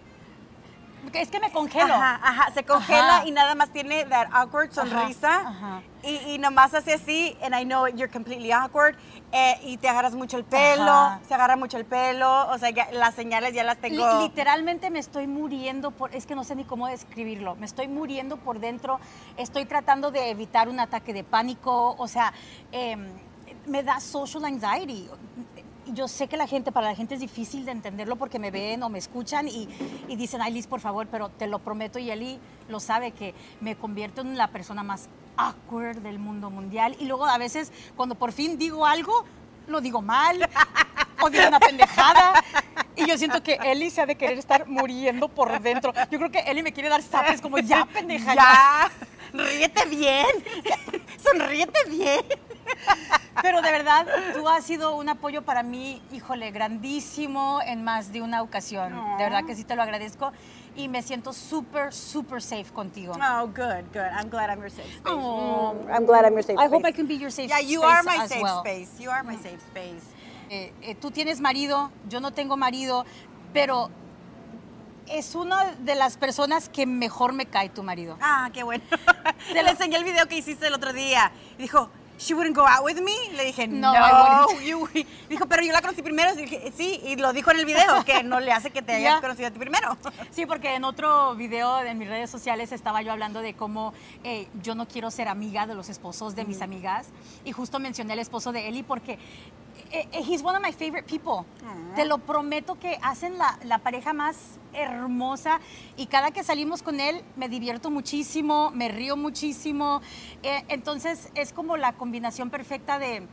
[SPEAKER 1] Es que me congelo.
[SPEAKER 2] Ajá, ajá, se congela
[SPEAKER 1] Ajá.
[SPEAKER 2] y nada más tiene that awkward sonrisa.
[SPEAKER 1] ajá.
[SPEAKER 2] Y, y nomás hace así, and I know you're completely awkward, eh, y te agarras mucho el pelo, se agarra mucho el pelo, o sea, ya- las señales ya las tengo.
[SPEAKER 1] literalmente me estoy muriendo por, es que no sé ni cómo describirlo, me estoy muriendo por dentro, estoy tratando de evitar un ataque de pánico, o sea, em, me da social anxiety. Yo sé que la gente, para la gente es difícil de entenderlo porque me ven o me escuchan y, y dicen, ay Liz, por favor, pero te lo prometo y Eli lo sabe que me convierto en la persona más awkward del mundo mundial y luego a veces cuando por fin digo algo, lo digo mal o digo una pendejada y yo siento que Eli se ha de querer estar muriendo por dentro. Yo creo que Eli me quiere dar zapes como ya pendeja.
[SPEAKER 2] Ya, ríete bien, sonríete bien.
[SPEAKER 1] Pero de verdad, tú has sido un apoyo para mí, híjole, grandísimo en más de una ocasión. De verdad que sí te lo agradezco y me siento súper, súper safe contigo.
[SPEAKER 2] Oh, good, good. I'm glad I'm your safe space.
[SPEAKER 1] Oh.
[SPEAKER 2] Mm, I'm glad I'm your safe
[SPEAKER 1] I
[SPEAKER 2] space.
[SPEAKER 1] hope I can be your safe
[SPEAKER 2] Yeah, you
[SPEAKER 1] space
[SPEAKER 2] are my safe
[SPEAKER 1] well.
[SPEAKER 2] space. You are my safe space.
[SPEAKER 1] Eh, eh, tú tienes marido, yo no tengo marido, pero es una de las personas que mejor me cae tu marido.
[SPEAKER 2] Ah, qué bueno.
[SPEAKER 1] Te
[SPEAKER 2] Le enseñé el video que hiciste el otro día. Y dijo, she wouldn't go out with me. Le dije,
[SPEAKER 1] No,
[SPEAKER 2] no.
[SPEAKER 1] I wouldn't.
[SPEAKER 2] you- Dijo, pero yo la conocí primero. Y dije, sí, y lo dijo en el video, que no le hace que te haya
[SPEAKER 1] Ya.
[SPEAKER 2] conocido a ti primero.
[SPEAKER 1] Sí, porque en otro video en mis redes sociales estaba yo hablando de cómo eh, yo no quiero ser amiga de los esposos de mis amigas y justo mencioné al esposo de Eli porque he's one of my favorite people. Te lo prometo que hacen la, la pareja más hermosa y cada que salimos con él me divierto muchísimo, me río muchísimo. Eh, entonces es como la combinación perfecta de...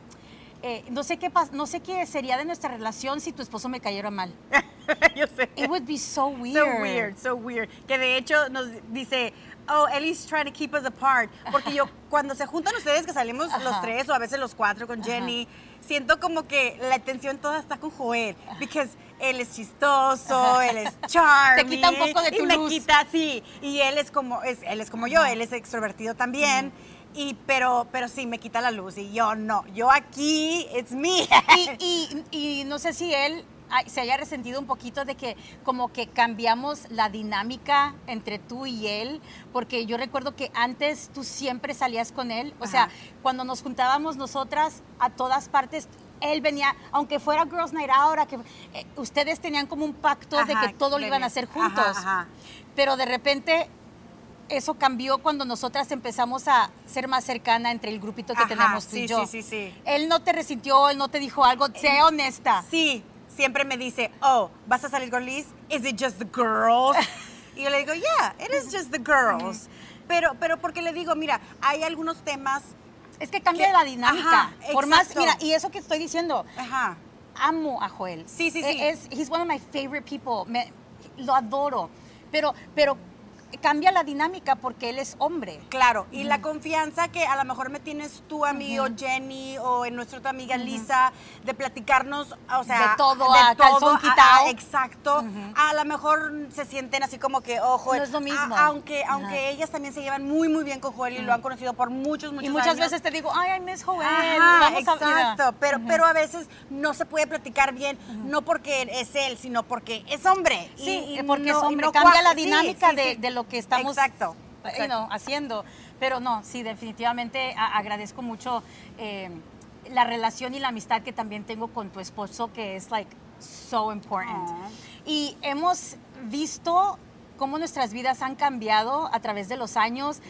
[SPEAKER 1] eh, no, sé qué no sé qué sería de nuestra relación si tu esposo me cayera mal.
[SPEAKER 2] yo sé.
[SPEAKER 1] It would be so weird.
[SPEAKER 2] So weird, so weird. Que de hecho nos dice, oh, Ellie's trying to keep us apart. Porque yo, cuando se juntan ustedes, que salimos los tres o a veces los cuatro con Jenny, siento como que la atención toda está con Joel. Because él es chistoso, él es charming.
[SPEAKER 1] Te quita un poco de
[SPEAKER 2] y
[SPEAKER 1] tu
[SPEAKER 2] me
[SPEAKER 1] luz.
[SPEAKER 2] quita, sí. Y él es como, es, él es como yo, él es extrovertido también. Y, pero, pero sí, me quita la luz. Y yo no, yo aquí, it's me.
[SPEAKER 1] y, y- y no sé si él se haya resentido un poquito de que como que cambiamos la dinámica entre tú y él, porque yo recuerdo que antes tú siempre salías con él, o sea, cuando nos juntábamos nosotras a todas partes, él venía, aunque fuera Girls Night Out, a que, eh, ustedes tenían como un pacto de que todo lo iban a hacer juntos,
[SPEAKER 2] ajá.
[SPEAKER 1] pero de repente... Eso cambió cuando nosotras empezamos a ser más cercana entre el grupito que tenemos tú y yo.
[SPEAKER 2] sí, sí, sí.
[SPEAKER 1] Él no te resintió, él no te dijo algo, sé honesta.
[SPEAKER 2] Sí, siempre me dice, oh, ¿vas a salir con Liz? ¿Is it just the girls? y yo le digo, yeah, it is just the girls. Pero, pero porque le digo, mira, hay algunos temas,
[SPEAKER 1] Es que cambia
[SPEAKER 2] Que-
[SPEAKER 1] la dinámica.
[SPEAKER 2] ajá,
[SPEAKER 1] Por más,
[SPEAKER 2] exacto.
[SPEAKER 1] mira, y eso que estoy diciendo,
[SPEAKER 2] ajá,
[SPEAKER 1] amo a Joel.
[SPEAKER 2] Sí, sí,
[SPEAKER 1] E-
[SPEAKER 2] sí.
[SPEAKER 1] Es, he's one of my favorite people. Me- lo adoro. Pero, pero cambia la dinámica porque él es hombre.
[SPEAKER 2] claro. Y la confianza que a lo mejor me tienes tú a mí o Jenny o en nuestra otra amiga Lisa, de platicarnos, o sea,
[SPEAKER 1] De todo, a calzón
[SPEAKER 2] a-
[SPEAKER 1] quitao.
[SPEAKER 2] a- exacto. A lo mejor se sienten así como que, ojo,
[SPEAKER 1] No es lo mismo.
[SPEAKER 2] aunque, aunque ellas también se llevan muy, muy bien con Joel y lo han conocido por muchos, muchos
[SPEAKER 1] y muchas
[SPEAKER 2] años.
[SPEAKER 1] veces te digo, ay, I miss Joel.
[SPEAKER 2] Ajá,
[SPEAKER 1] Vamos a-
[SPEAKER 2] exacto, pero, pero a veces no se puede platicar bien, no porque es él, sino porque es hombre.
[SPEAKER 1] Sí,
[SPEAKER 2] y
[SPEAKER 1] porque
[SPEAKER 2] no-
[SPEAKER 1] es hombre.
[SPEAKER 2] no
[SPEAKER 1] Cambia la dinámica
[SPEAKER 2] sí,
[SPEAKER 1] de, de lo que estamos
[SPEAKER 2] Exacto,
[SPEAKER 1] you
[SPEAKER 2] exacto.
[SPEAKER 1] know, haciendo. Pero no, sí, definitivamente agradezco mucho eh, la relación y la amistad que también tengo con tu esposo, que es like so important.
[SPEAKER 2] Aw.
[SPEAKER 1] Y hemos visto cómo nuestras vidas han cambiado a través de los años.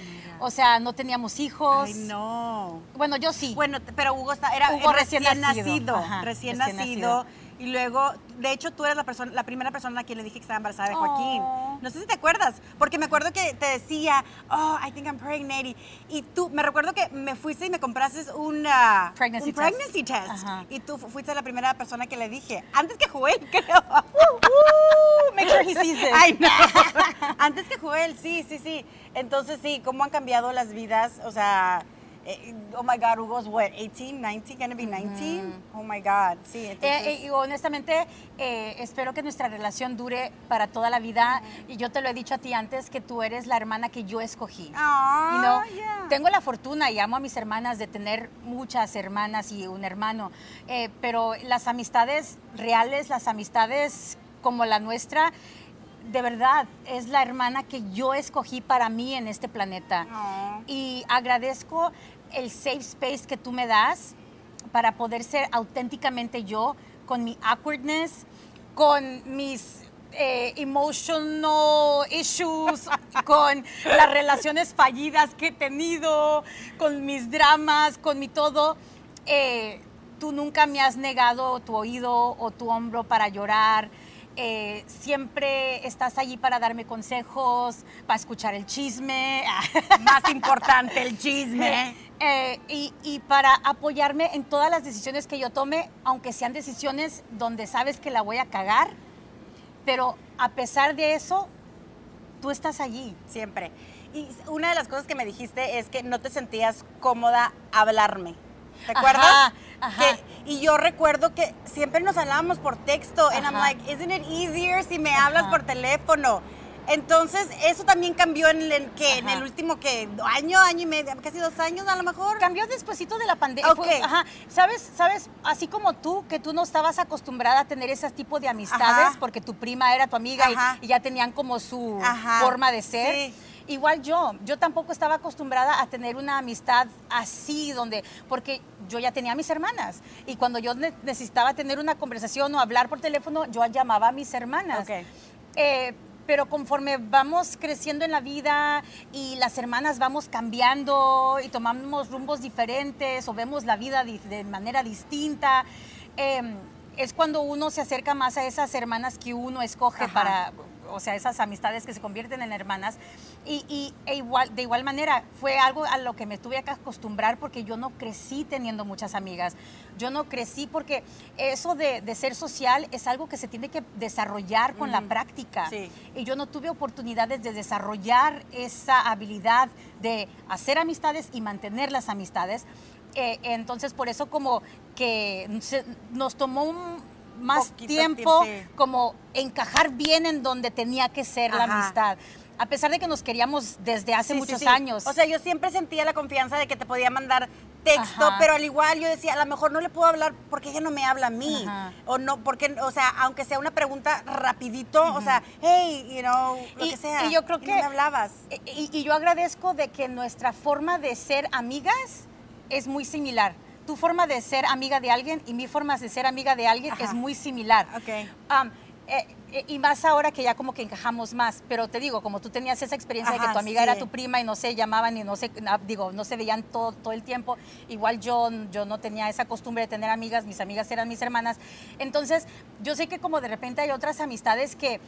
[SPEAKER 1] O sea, no teníamos hijos.
[SPEAKER 2] Ay, no.
[SPEAKER 1] Bueno, yo sí.
[SPEAKER 2] Bueno, pero Hugo está, era
[SPEAKER 1] Hugo
[SPEAKER 2] recién,
[SPEAKER 1] recién nacido.
[SPEAKER 2] nacido,
[SPEAKER 1] Ajá,
[SPEAKER 2] recién,
[SPEAKER 1] recién
[SPEAKER 2] nacido. Y luego, de hecho, tú eres la, persona, la primera persona a quien le dije que estaba embarazada de Joaquín.
[SPEAKER 1] Oh.
[SPEAKER 2] No sé si te acuerdas, porque me acuerdo que te decía, oh, I think I'm pregnant. Y, y tú, me recuerdo que me fuiste y me compraste un, ah,
[SPEAKER 1] Pregnancy
[SPEAKER 2] un
[SPEAKER 1] test.
[SPEAKER 2] pregnancy test. Y tú fu- fuiste la primera persona que le dije, antes que Joel, creo.
[SPEAKER 1] Woo, make sure he sees this.
[SPEAKER 2] Ay, no. Antes que Joel, sí, sí, sí. Entonces, sí, cómo han cambiado las vidas. O sea, oh my God, Hugo's what, 18, 19, gonna be 19? Oh my God, sí. Entonces,
[SPEAKER 1] Eh, eh, honestamente, eh, espero que nuestra relación dure para toda la vida. Y yo te lo he dicho a ti antes, que tú eres la hermana que yo escogí.
[SPEAKER 2] Aw,
[SPEAKER 1] You know,
[SPEAKER 2] yeah.
[SPEAKER 1] Tengo la fortuna y amo a mis hermanas de tener muchas hermanas y un hermano, eh, pero las amistades reales, las amistades como la nuestra, de verdad, es la hermana que yo escogí para mí en este planeta.
[SPEAKER 2] Aw.
[SPEAKER 1] Y agradezco el safe space que tú me das para poder ser auténticamente yo, con mi awkwardness, con mis eh, emotional issues, con las relaciones fallidas que he tenido, con mis dramas, con mi todo. Eh, tú nunca me has negado tu oído o tu hombro para llorar. Eh, siempre estás allí para darme consejos, para escuchar el chisme.
[SPEAKER 2] Más importante el chisme.
[SPEAKER 1] Eh, y, y para apoyarme en todas las decisiones que yo tome, aunque sean decisiones donde sabes que la voy a cagar, pero a pesar de eso, tú estás allí.
[SPEAKER 2] Siempre. Y una de las cosas que me dijiste es que no te sentías cómoda hablarme. ¿Te
[SPEAKER 1] Ajá,
[SPEAKER 2] acuerdas?
[SPEAKER 1] ajá.
[SPEAKER 2] Que- y yo recuerdo que siempre nos hablábamos por texto. And I'm
[SPEAKER 1] Ajá.
[SPEAKER 2] like, isn't it easier si me
[SPEAKER 1] Ajá.
[SPEAKER 2] hablas por teléfono? Entonces, eso también cambió en el, que en el último que año, año y medio, casi dos años a lo mejor.
[SPEAKER 1] Cambió despuesito de la pandemia.
[SPEAKER 2] Ok.
[SPEAKER 1] Fue- ajá. ¿Sabes, sabes, así como tú, que tú no estabas acostumbrada a tener ese tipo de amistades,
[SPEAKER 2] Ajá.
[SPEAKER 1] porque tu prima era tu amiga y- ya tenían como su
[SPEAKER 2] Ajá.
[SPEAKER 1] forma de ser.
[SPEAKER 2] Sí.
[SPEAKER 1] Igual yo, yo tampoco estaba acostumbrada a tener una amistad así, donde, porque yo ya tenía a mis hermanas y cuando yo ne- necesitaba tener una conversación o hablar por teléfono, yo llamaba a mis hermanas.
[SPEAKER 2] Ok.
[SPEAKER 1] Eh, pero conforme vamos creciendo en la vida y las hermanas vamos cambiando y tomamos rumbos diferentes o vemos la vida de manera distinta, eh, es cuando uno se acerca más a esas hermanas que uno escoge
[SPEAKER 2] Ajá.
[SPEAKER 1] para, o sea, esas amistades que se convierten en hermanas. Y, y- e igual, de igual manera, fue algo a lo que me tuve que acostumbrar porque yo no crecí teniendo muchas amigas. Yo no crecí porque eso de, de ser social es algo que se tiene que desarrollar con la
[SPEAKER 2] Ujú.
[SPEAKER 1] práctica.
[SPEAKER 2] Sí.
[SPEAKER 1] Y yo no tuve oportunidades de desarrollar esa habilidad de hacer amistades y mantener las amistades. Eh, entonces, por eso como que se- nos tomó un- más
[SPEAKER 2] Poquito
[SPEAKER 1] tiempo
[SPEAKER 2] sí.
[SPEAKER 1] como encajar bien en donde tenía que ser la amistad. A pesar de que nos queríamos desde hace
[SPEAKER 2] Sí,
[SPEAKER 1] muchos
[SPEAKER 2] sí.
[SPEAKER 1] años.
[SPEAKER 2] O sea, yo siempre sentía la confianza de que te podía mandar texto,
[SPEAKER 1] Ajá.
[SPEAKER 2] pero al igual yo decía, a lo mejor no le puedo hablar porque ella no me habla a mí.
[SPEAKER 1] Ajá.
[SPEAKER 2] O no, porque, o sea, aunque sea una pregunta rapidito, o sea, hey, you know, lo
[SPEAKER 1] Y-
[SPEAKER 2] que sea.
[SPEAKER 1] y yo creo que-
[SPEAKER 2] me hablabas.
[SPEAKER 1] Y, y yo agradezco de que nuestra forma de ser amigas es muy similar. Tu forma de ser amiga de alguien y mi forma de ser amiga de alguien
[SPEAKER 2] Ajá.
[SPEAKER 1] es muy similar.
[SPEAKER 2] Ok.
[SPEAKER 1] Am, eh, eh, y más ahora que ya como que encajamos más, pero te digo, como tú tenías esa experiencia de que tu amiga
[SPEAKER 2] sí.
[SPEAKER 1] era tu prima y no se llamaban y no se, digo, no se veían todo, todo el tiempo, igual yo, yo no tenía esa costumbre de tener amigas, mis amigas eran mis hermanas, entonces yo sé que como de repente hay otras amistades que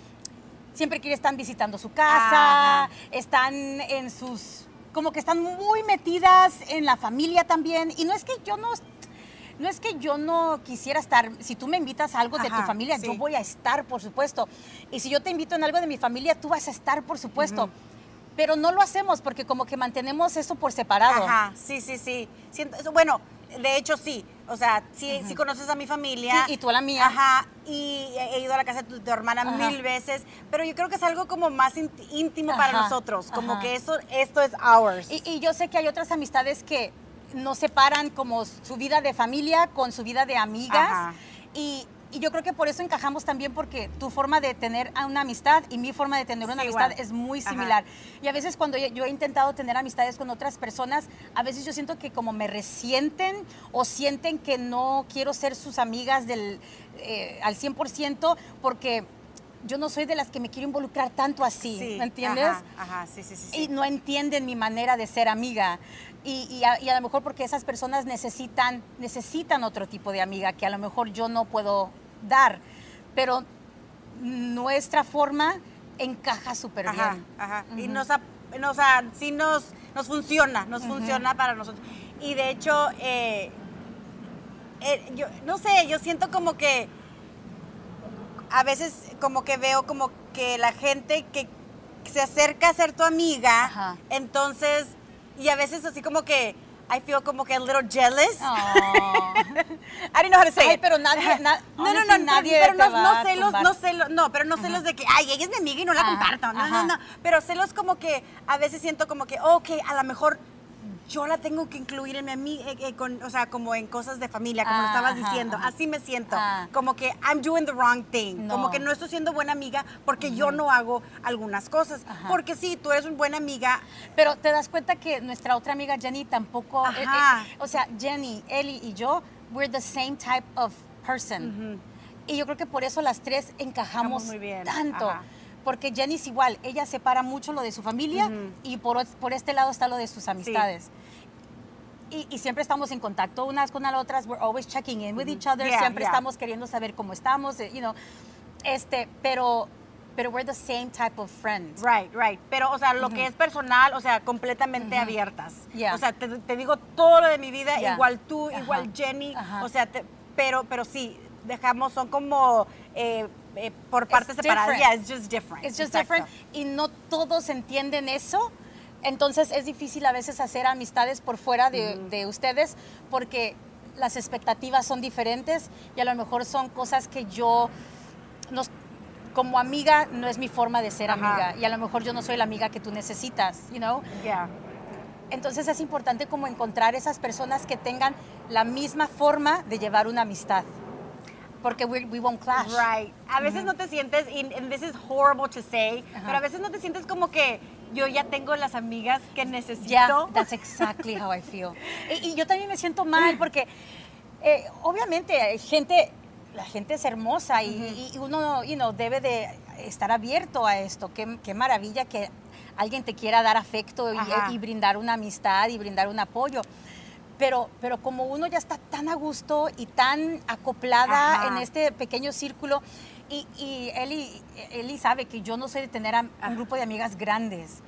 [SPEAKER 1] siempre quieren están visitando su casa,
[SPEAKER 2] Ajá.
[SPEAKER 1] están en sus, como que están muy metidas en la familia también, y no es que yo no... No es que yo no quisiera estar, si tú me invitas a algo de tu familia,
[SPEAKER 2] sí.
[SPEAKER 1] yo voy a estar, por supuesto. Y si yo te invito en algo de mi familia, tú vas a estar, por supuesto. Pero no lo hacemos porque como que mantenemos eso por separado.
[SPEAKER 2] Ajá, sí, sí, sí. Siento- bueno, de hecho sí. O sea, sí, sí conoces a mi familia.
[SPEAKER 1] Sí, y tú a la mía.
[SPEAKER 2] Ajá, y he ido a la casa de tu, tu hermana
[SPEAKER 1] Ajá.
[SPEAKER 2] mil veces, pero yo creo que es algo como más ínt- íntimo para nosotros, como
[SPEAKER 1] ajá.
[SPEAKER 2] que eso, esto es ours.
[SPEAKER 1] Y, y yo sé que hay otras amistades que nos separan como su vida de familia con su vida de amigas.
[SPEAKER 2] Ajá.
[SPEAKER 1] Y, y yo creo que por eso encajamos también porque tu forma de tener una amistad y mi forma de tener una
[SPEAKER 2] Sí,
[SPEAKER 1] amistad
[SPEAKER 2] igual.
[SPEAKER 1] es muy
[SPEAKER 2] Ajá.
[SPEAKER 1] similar. Y a veces cuando yo, yo he intentado tener amistades con otras personas, a veces yo siento que como me resienten o sienten que no quiero ser sus amigas del, eh, al 100% porque yo no soy de las que me quiero involucrar tanto así,
[SPEAKER 2] Sí,
[SPEAKER 1] ¿me entiendes?
[SPEAKER 2] Ajá, ajá, sí, sí, sí. sí.
[SPEAKER 1] y no entienden mi manera de ser amiga. Y, y a, y a lo mejor porque esas personas necesitan, necesitan otro tipo de amiga que a lo mejor yo no puedo dar, pero nuestra forma encaja súper bien.
[SPEAKER 2] ajá. Y nos, ap- no, o sea, sí nos, nos funciona, nos funciona para nosotros. Y de hecho, eh, eh, yo no sé, yo siento como que a veces como que veo como que la gente que se acerca a ser tu amiga,
[SPEAKER 1] Ajá.
[SPEAKER 2] entonces, y a veces así como que I feel como que a little jealous. I don't know how to say
[SPEAKER 1] Ay,
[SPEAKER 2] it.
[SPEAKER 1] pero nadie- na-
[SPEAKER 2] no, no, no,
[SPEAKER 1] nadie
[SPEAKER 2] pero
[SPEAKER 1] te
[SPEAKER 2] no, no celos, no celos, no, pero no celos de que, ay, ella es mi amiga y no la
[SPEAKER 1] Ajá,
[SPEAKER 2] comparto, no,
[SPEAKER 1] ajá.
[SPEAKER 2] no, no, pero celos como que a veces siento como que, ok, a lo mejor yo la tengo que incluir en mi amiga, o sea, como en cosas de familia, como lo estabas
[SPEAKER 1] ajá,
[SPEAKER 2] diciendo,
[SPEAKER 1] ajá.
[SPEAKER 2] así me siento,
[SPEAKER 1] Ah.
[SPEAKER 2] como que I'm doing the wrong thing,
[SPEAKER 1] No.
[SPEAKER 2] como que no estoy siendo buena amiga porque yo no hago algunas cosas,
[SPEAKER 1] Ajá.
[SPEAKER 2] porque sí, tú eres una buena amiga,
[SPEAKER 1] Pero te das cuenta que nuestra otra amiga Jenny tampoco, eh, eh, o sea, Jenny, Ellie y yo, we're the same type of person. Y yo creo que por eso las tres encajamos
[SPEAKER 2] Encajamos muy bien,
[SPEAKER 1] tanto. Porque Jenny es igual, ella separa mucho lo de su familia y por, por este lado está lo de sus amistades. Y, y siempre estamos en contacto unas con las otras, we're always checking in with each other,
[SPEAKER 2] Yeah,
[SPEAKER 1] siempre
[SPEAKER 2] yeah.
[SPEAKER 1] estamos queriendo saber cómo estamos, eh, you know, este, pero, pero we're the same type of friends.
[SPEAKER 2] Right, right. Pero, o sea, lo que es personal, o sea, completamente abiertas.
[SPEAKER 1] Yeah.
[SPEAKER 2] O sea, te, te digo todo lo de mi vida, igual tú,
[SPEAKER 1] Ajá.
[SPEAKER 2] igual Jenny.
[SPEAKER 1] Ajá.
[SPEAKER 2] O sea, te- pero, pero sí, dejamos, son como eh, eh, por partes
[SPEAKER 1] It's
[SPEAKER 2] separadas.
[SPEAKER 1] different.
[SPEAKER 2] Yeah, it's just different.
[SPEAKER 1] It's just
[SPEAKER 2] Exacto.
[SPEAKER 1] different y no todos entienden eso. Entonces es difícil a veces hacer amistades por fuera de, de ustedes porque las expectativas son diferentes y a lo mejor son cosas que yo, nos- como amiga, no es mi forma de ser
[SPEAKER 2] Ajá.
[SPEAKER 1] amiga y a lo mejor yo no soy la amiga que tú necesitas, you know?
[SPEAKER 2] Yeah.
[SPEAKER 1] Entonces es importante como encontrar esas personas que tengan la misma forma de llevar una amistad porque we, we won't clash.
[SPEAKER 2] Right. A veces no te sientes, and this is horrible to say,
[SPEAKER 1] Ajá.
[SPEAKER 2] pero a veces no te sientes como que yo ya tengo las amigas que necesito.
[SPEAKER 1] Yeah, that's exactly how I feel. Y, y yo también me siento mal porque eh, obviamente gente, la gente es hermosa y, y uno you know, debe de estar abierto a esto. Qué, qué maravilla que alguien te quiera dar afecto y, brindar una amistad y brindar un apoyo. Pero, pero como uno ya está tan a gusto y tan acoplada
[SPEAKER 2] Ajá.
[SPEAKER 1] en este pequeño círculo, y, y Eli, Eli sabe que yo no soy de tener a- un grupo de amigas grandes.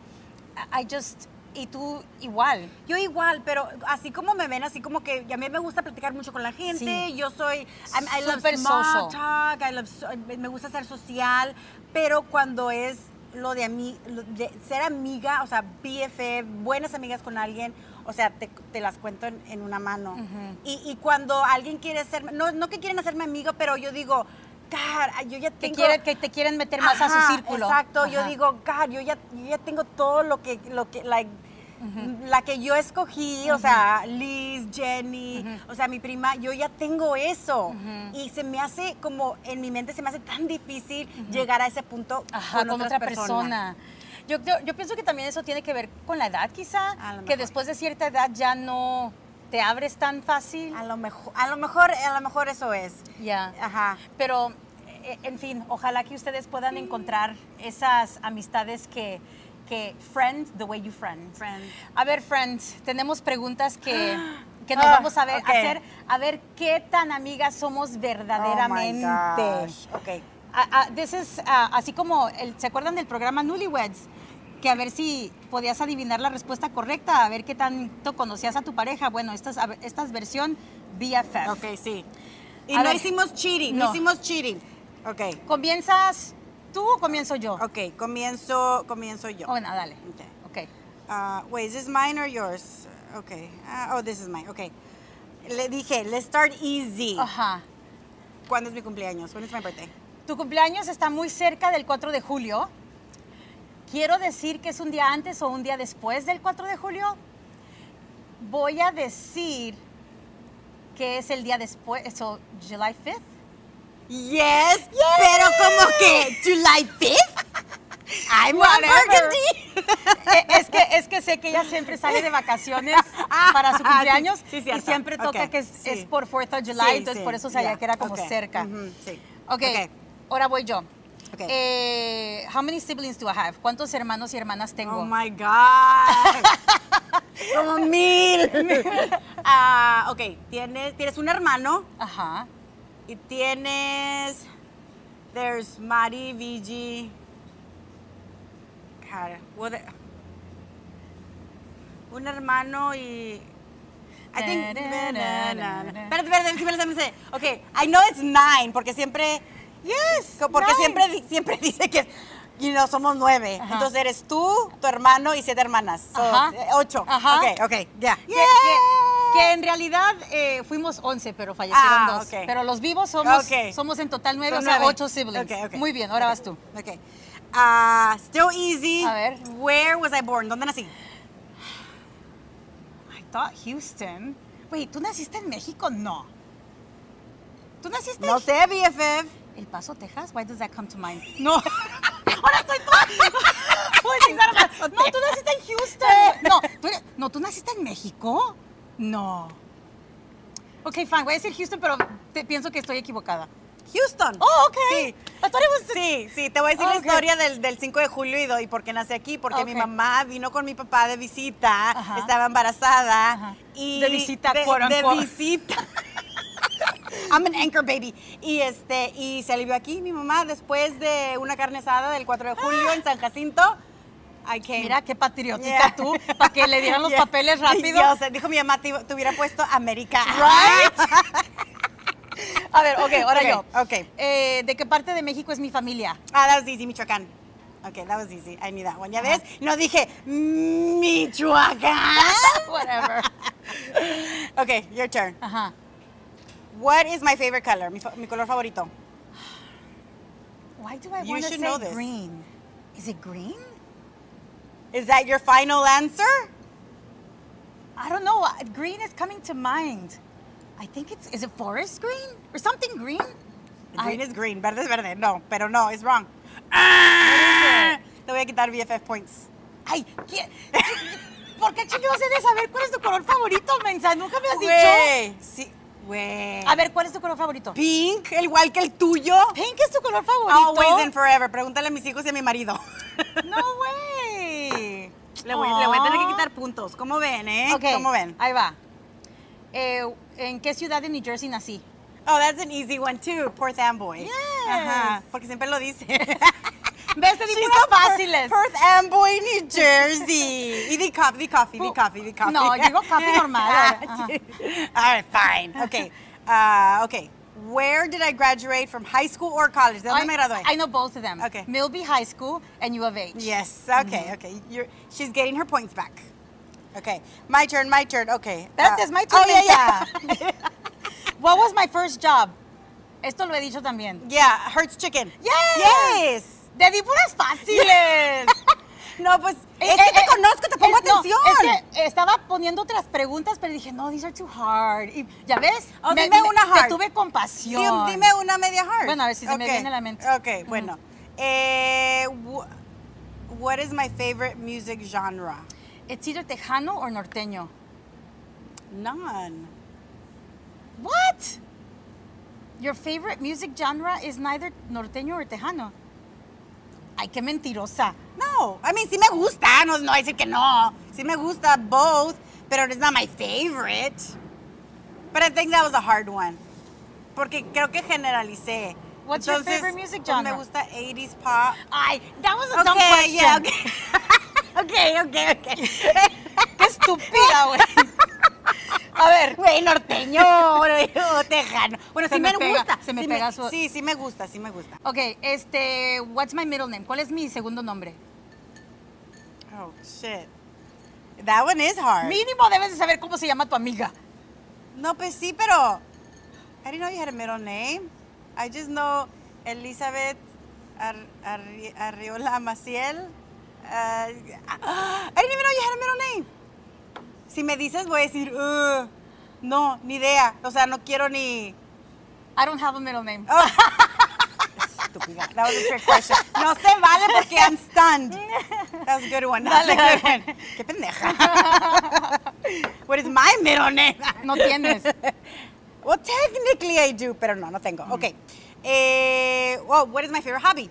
[SPEAKER 1] I just, y tú igual.
[SPEAKER 2] Yo igual, pero así como me ven, así como que a mí me gusta platicar mucho con la gente,
[SPEAKER 1] Sí.
[SPEAKER 2] yo soy, I'm- I, love
[SPEAKER 1] Súper
[SPEAKER 2] small
[SPEAKER 1] social.
[SPEAKER 2] talk, I love me gusta ser social, pero cuando es lo de, ami- lo de ser amiga, o sea, BFF, buenas amigas con alguien, o sea, te, te las cuento en, en una mano.
[SPEAKER 1] Ujú.
[SPEAKER 2] y, y cuando alguien quiere ser, no, no que quieren hacerme amiga, pero yo digo, God, yo ya
[SPEAKER 1] Que,
[SPEAKER 2] tengo...
[SPEAKER 1] quiere, que te quieren meter más a su círculo.
[SPEAKER 2] Exacto, yo digo, God, yo ya, yo ya tengo todo lo que, lo que, like, la que yo escogí, o sea, Liz, Jenny, o sea, mi prima, yo ya tengo eso. Y se me hace como, en mi mente se me hace tan difícil llegar a ese punto
[SPEAKER 1] Ajá,
[SPEAKER 2] con,
[SPEAKER 1] con, otra persona. Yo, yo, yo pienso que también eso tiene que ver con la edad, quizá. Que después de cierta edad ya no te abres tan fácil.
[SPEAKER 2] A lo mejor, a lo mejor, a lo mejor eso es.
[SPEAKER 1] Ya.
[SPEAKER 2] Ajá.
[SPEAKER 1] Pero, eh, en fin, ojalá que ustedes puedan encontrar esas amistades que, que friend the way you friend.
[SPEAKER 2] Friend.
[SPEAKER 1] A ver, friends, tenemos preguntas que, que nos
[SPEAKER 2] Ah,
[SPEAKER 1] vamos a ver,
[SPEAKER 2] ok.
[SPEAKER 1] hacer, a ver qué tan amigas somos verdaderamente.
[SPEAKER 2] Oh my gosh. Ok.
[SPEAKER 1] Ah, ah, this is, ah, así como, el- ¿se acuerdan del programa Newlyweds? Que a ver si podías adivinar la respuesta correcta, a ver qué tanto conocías a tu pareja. Bueno, esta es, esta es versión BFF.
[SPEAKER 2] Ok, sí. Y
[SPEAKER 1] A
[SPEAKER 2] no
[SPEAKER 1] ver.
[SPEAKER 2] hicimos cheating, no.
[SPEAKER 1] No.
[SPEAKER 2] hicimos cheating. Ok.
[SPEAKER 1] ¿Comienzas tú o comienzo yo?
[SPEAKER 2] Ok, comienzo, comienzo yo.
[SPEAKER 1] Oh, bueno, dale.
[SPEAKER 2] Ok.
[SPEAKER 1] Ok.
[SPEAKER 2] Uh, wait, is this mine or yours? Okay. Uh, oh, this is mine. Okay. Le dije, let's start easy.
[SPEAKER 1] Ajá.
[SPEAKER 2] ¿Cuándo es mi cumpleaños? When is my birthday?
[SPEAKER 1] Tu cumpleaños está muy cerca del 4 de julio. Quiero decir que es un día antes o un día después del 4 de julio. Voy a decir que es el día después, so July 5th.
[SPEAKER 2] Yes, pero como que July 5th. I'm burgundy.
[SPEAKER 1] Eh, es, que, es que sé que ella siempre sale de vacaciones para su
[SPEAKER 2] Ah,
[SPEAKER 1] cumpleaños
[SPEAKER 2] sí, sí,
[SPEAKER 1] y siempre toca
[SPEAKER 2] Ok,
[SPEAKER 1] que es,
[SPEAKER 2] sí.
[SPEAKER 1] es por 4th of July, entonces por eso sabía
[SPEAKER 2] ya,
[SPEAKER 1] que era como
[SPEAKER 2] ok,
[SPEAKER 1] cerca.
[SPEAKER 2] ujú, sí.
[SPEAKER 1] ok,
[SPEAKER 2] Ok.
[SPEAKER 1] ahora voy yo.
[SPEAKER 2] Ok.
[SPEAKER 1] Eh, how many siblings do I have? ¿Cuántos hermanos y hermanas tengo?
[SPEAKER 2] Oh my God. Como mil. Ah, ok, tienes, tienes un hermano
[SPEAKER 1] Ajá.
[SPEAKER 2] Y tienes. There's Mari, Vigi. God, what the- un hermano y. I think. Espérate, espérate, sé. Ok, I know it's nine, porque siempre.
[SPEAKER 1] Yes.
[SPEAKER 2] Porque
[SPEAKER 1] nine.
[SPEAKER 2] siempre, siempre dice que. You know, somos nueve.
[SPEAKER 1] Ajá.
[SPEAKER 2] Entonces eres tú, tu hermano y siete hermanas. So,
[SPEAKER 1] Ajá.
[SPEAKER 2] eh, ocho.
[SPEAKER 1] Ajá.
[SPEAKER 2] Ok, ok, ya.
[SPEAKER 1] Que, que- que en realidad eh, fuimos 11, pero fallecieron
[SPEAKER 2] Ah,
[SPEAKER 1] dos.
[SPEAKER 2] ok.
[SPEAKER 1] Pero los vivos somos,
[SPEAKER 2] Ok.
[SPEAKER 1] somos en total 9,
[SPEAKER 2] Son
[SPEAKER 1] o sea,
[SPEAKER 2] nueve.
[SPEAKER 1] 8 siblings.
[SPEAKER 2] Ok, ok.
[SPEAKER 1] Muy bien, ahora vas tú.
[SPEAKER 2] Ok. Ah, still easy.
[SPEAKER 1] A ver.
[SPEAKER 2] Where was I born? ¿Dónde nací?
[SPEAKER 1] I thought Houston. Wait, ¿tú naciste en México? No. ¿Tú naciste
[SPEAKER 2] No sé, BFF.
[SPEAKER 1] El Paso, Texas? Why does that come to mind? No. Ahora estoy toda... No, tú naciste en Houston. No, tú, eres- no, ¿tú naciste en México? No. Ok, fine, voy a decir Houston, pero te- pienso que estoy equivocada.
[SPEAKER 2] Houston.
[SPEAKER 1] Oh, ok.
[SPEAKER 2] Sí. Sí, sí, te voy a decir la
[SPEAKER 1] Ok.
[SPEAKER 2] historia del, del 5 de julio y, do- y por qué nací aquí. Porque mi
[SPEAKER 1] Ok.
[SPEAKER 2] mamá vino con mi papá de visita,
[SPEAKER 1] Ajá.
[SPEAKER 2] estaba embarazada.
[SPEAKER 1] Ajá.
[SPEAKER 2] Y
[SPEAKER 1] De visita,
[SPEAKER 2] de,
[SPEAKER 1] quote,
[SPEAKER 2] de visita. I'm an anchor baby. Y este, y se alivió aquí mi mamá después de una carne asada del 4 de julio en San Jacinto. I came.
[SPEAKER 1] Mira qué patriótica
[SPEAKER 2] Yeah.
[SPEAKER 1] tú, para que le dieran los
[SPEAKER 2] Yeah.
[SPEAKER 1] papeles rápido.
[SPEAKER 2] Dijo mi mamá, te, te hubiera puesto América.
[SPEAKER 1] Right? A ver, ok, ahora
[SPEAKER 2] Ok,
[SPEAKER 1] yo.
[SPEAKER 2] ok.
[SPEAKER 1] Eh, ¿De qué parte de México es mi familia?
[SPEAKER 2] Ah, that was easy, Michoacán. Okay, that was easy. I knew that one. ¿Ya ves? No dije Michoacán.
[SPEAKER 1] Whatever.
[SPEAKER 2] Okay, your turn.
[SPEAKER 1] Ajá.
[SPEAKER 2] What is my favorite color? Mi, mi color favorito.
[SPEAKER 1] Why do I want to say
[SPEAKER 2] know this.
[SPEAKER 1] green? Is it green?
[SPEAKER 2] Is that your final answer?
[SPEAKER 1] I don't know. Green is coming to mind. I think it's, is it forest green or something green?
[SPEAKER 2] Green
[SPEAKER 1] I-
[SPEAKER 2] is green, verde es verde. No, pero no, it's wrong. Ah, te voy a quitar BFF points.
[SPEAKER 1] Ay, ¿qué- ¿por qué chingados he de saber cuál es tu color favorito, mensa? Nunca me has dicho.
[SPEAKER 2] Güey, sí, güey.
[SPEAKER 1] A ver, ¿cuál es tu color favorito?
[SPEAKER 2] Pink, el igual que el tuyo.
[SPEAKER 1] Pink es tu color favorito.
[SPEAKER 2] Always and forever. Pregúntale a mis hijos y a mi marido.
[SPEAKER 1] No way.
[SPEAKER 2] Le voy, le voy a tener que
[SPEAKER 1] Aw.
[SPEAKER 2] quitar puntos. ¿Cómo ven, eh? ¿Cómo ven?
[SPEAKER 1] Ahí va. Eh, ¿En qué ciudad de New Jersey nací?
[SPEAKER 2] Oh, that's an easy one too. Perth Amboy.
[SPEAKER 1] Yes.
[SPEAKER 2] Ajá, porque siempre lo dice.
[SPEAKER 1] Di
[SPEAKER 2] She's Per-
[SPEAKER 1] fáciles.
[SPEAKER 2] Perth Amboy, New Jersey. Di coffee, di coffee,
[SPEAKER 1] Pu-
[SPEAKER 2] coffee, di coffee.
[SPEAKER 1] No, digo coffee normal. Ajá.
[SPEAKER 2] All right, fine. Okay. Uh, okay. Where did I graduate from high school or college? ¿De dónde
[SPEAKER 1] I,
[SPEAKER 2] me gradué?
[SPEAKER 1] I know both of them.
[SPEAKER 2] Okay.
[SPEAKER 1] Milby High School and U of H.
[SPEAKER 2] Yes. Okay. Okay. You're, she's getting her points back. Okay. My turn. My turn. Okay.
[SPEAKER 1] Espérate,
[SPEAKER 2] Uh,
[SPEAKER 1] es my turn,
[SPEAKER 2] Oh yeah, yeah.
[SPEAKER 1] What was my first job? Esto lo he dicho también.
[SPEAKER 2] yeah. Hurts chicken.
[SPEAKER 1] Yes.
[SPEAKER 2] Yes.
[SPEAKER 1] Te di puras fáciles.
[SPEAKER 2] No, pues es que te conozco, te pongo
[SPEAKER 1] es- no,
[SPEAKER 2] atención.
[SPEAKER 1] es que estaba poniendo otras preguntas, pero dije, no, these are too hard. Y ya ves,
[SPEAKER 2] Oh, dime una hard.
[SPEAKER 1] Te tuve compasión.
[SPEAKER 2] Dim- Dime una media hard.
[SPEAKER 1] Bueno, a ver si se me viene a la mente.
[SPEAKER 2] Ok, bueno. Eh, wh- what is my favorite music genre?
[SPEAKER 1] ¿Es either tejano or norteño?
[SPEAKER 2] None.
[SPEAKER 1] What? Your favorite music genre is neither norteño or tejano. Ay, qué mentirosa.
[SPEAKER 2] No, I mean, sí me gusta, no, no a decir que no. Sí me gusta both, pero it's not my favorite. But I think that was a hard one. Porque creo que generalicé.
[SPEAKER 1] What's your
[SPEAKER 2] Entonces,
[SPEAKER 1] favorite music
[SPEAKER 2] pues,
[SPEAKER 1] genre?
[SPEAKER 2] me gusta 80s pop.
[SPEAKER 1] Ay, that was a dumb
[SPEAKER 2] Okay,
[SPEAKER 1] question.
[SPEAKER 2] yeah, okay. okay, okay, okay.
[SPEAKER 1] Qué estúpida, güey. A ver,
[SPEAKER 2] Güey, norteño o tejano. Bueno,
[SPEAKER 1] Se
[SPEAKER 2] sí
[SPEAKER 1] me
[SPEAKER 2] me,
[SPEAKER 1] pega,
[SPEAKER 2] gusta.
[SPEAKER 1] se me
[SPEAKER 2] sí
[SPEAKER 1] pega su-
[SPEAKER 2] Sí, sí me gusta, sí me gusta.
[SPEAKER 1] ok, este, what's my middle name? ¿Cuál es mi segundo nombre?
[SPEAKER 2] Oh, shit. That one is hard.
[SPEAKER 1] Mínimo debes de saber cómo se llama tu amiga.
[SPEAKER 2] No, pues sí, pero I didn't know you had a middle name. I just know Elizabeth Ar Arri- Arriola Maciel. Uh, I didn't even know you had a middle name. Si me dices, voy a decir, "Uh, no, ni idea. O sea, no quiero ni.
[SPEAKER 1] I don't have a middle name.
[SPEAKER 2] Oh. Estúpida. That was a trick question. No se vale porque I'm stunned. That was a good one. That was a good one. Qué pendeja. What is my middle name?
[SPEAKER 1] No tienes.
[SPEAKER 2] Well, technically I do, pero no, no tengo. Okay. Eh, well, what is my favorite hobby?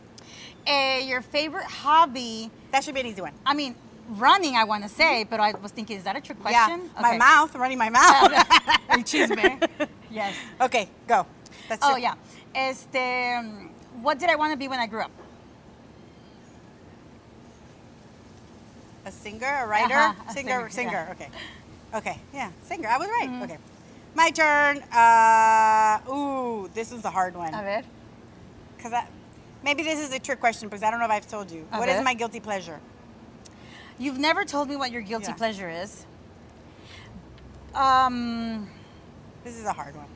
[SPEAKER 1] Eh, your favorite hobby?
[SPEAKER 2] That should be an easy one.
[SPEAKER 1] I mean, running, I want to say, but I was thinking, is that a trick question?
[SPEAKER 2] Yeah, my mouth, running my mouth.
[SPEAKER 1] El chisme. Yes.
[SPEAKER 2] okay, go. That's
[SPEAKER 1] oh, yeah. Este, um, what did I want to be when I grew up?
[SPEAKER 2] A singer, a writer,
[SPEAKER 1] Ajá, a
[SPEAKER 2] singer,
[SPEAKER 1] singer,
[SPEAKER 2] singer.
[SPEAKER 1] yeah.
[SPEAKER 2] Okay, okay, yeah, singer. I was right. Okay, my turn. Uh, ooh, this is a hard one.
[SPEAKER 1] A ver.
[SPEAKER 2] Because maybe this is a trick question because I don't know if I've told you.
[SPEAKER 1] A
[SPEAKER 2] What is
[SPEAKER 1] ver.
[SPEAKER 2] my guilty pleasure?
[SPEAKER 1] You've never told me what your guilty
[SPEAKER 2] Yeah.
[SPEAKER 1] pleasure is. Um,
[SPEAKER 2] This is a hard one.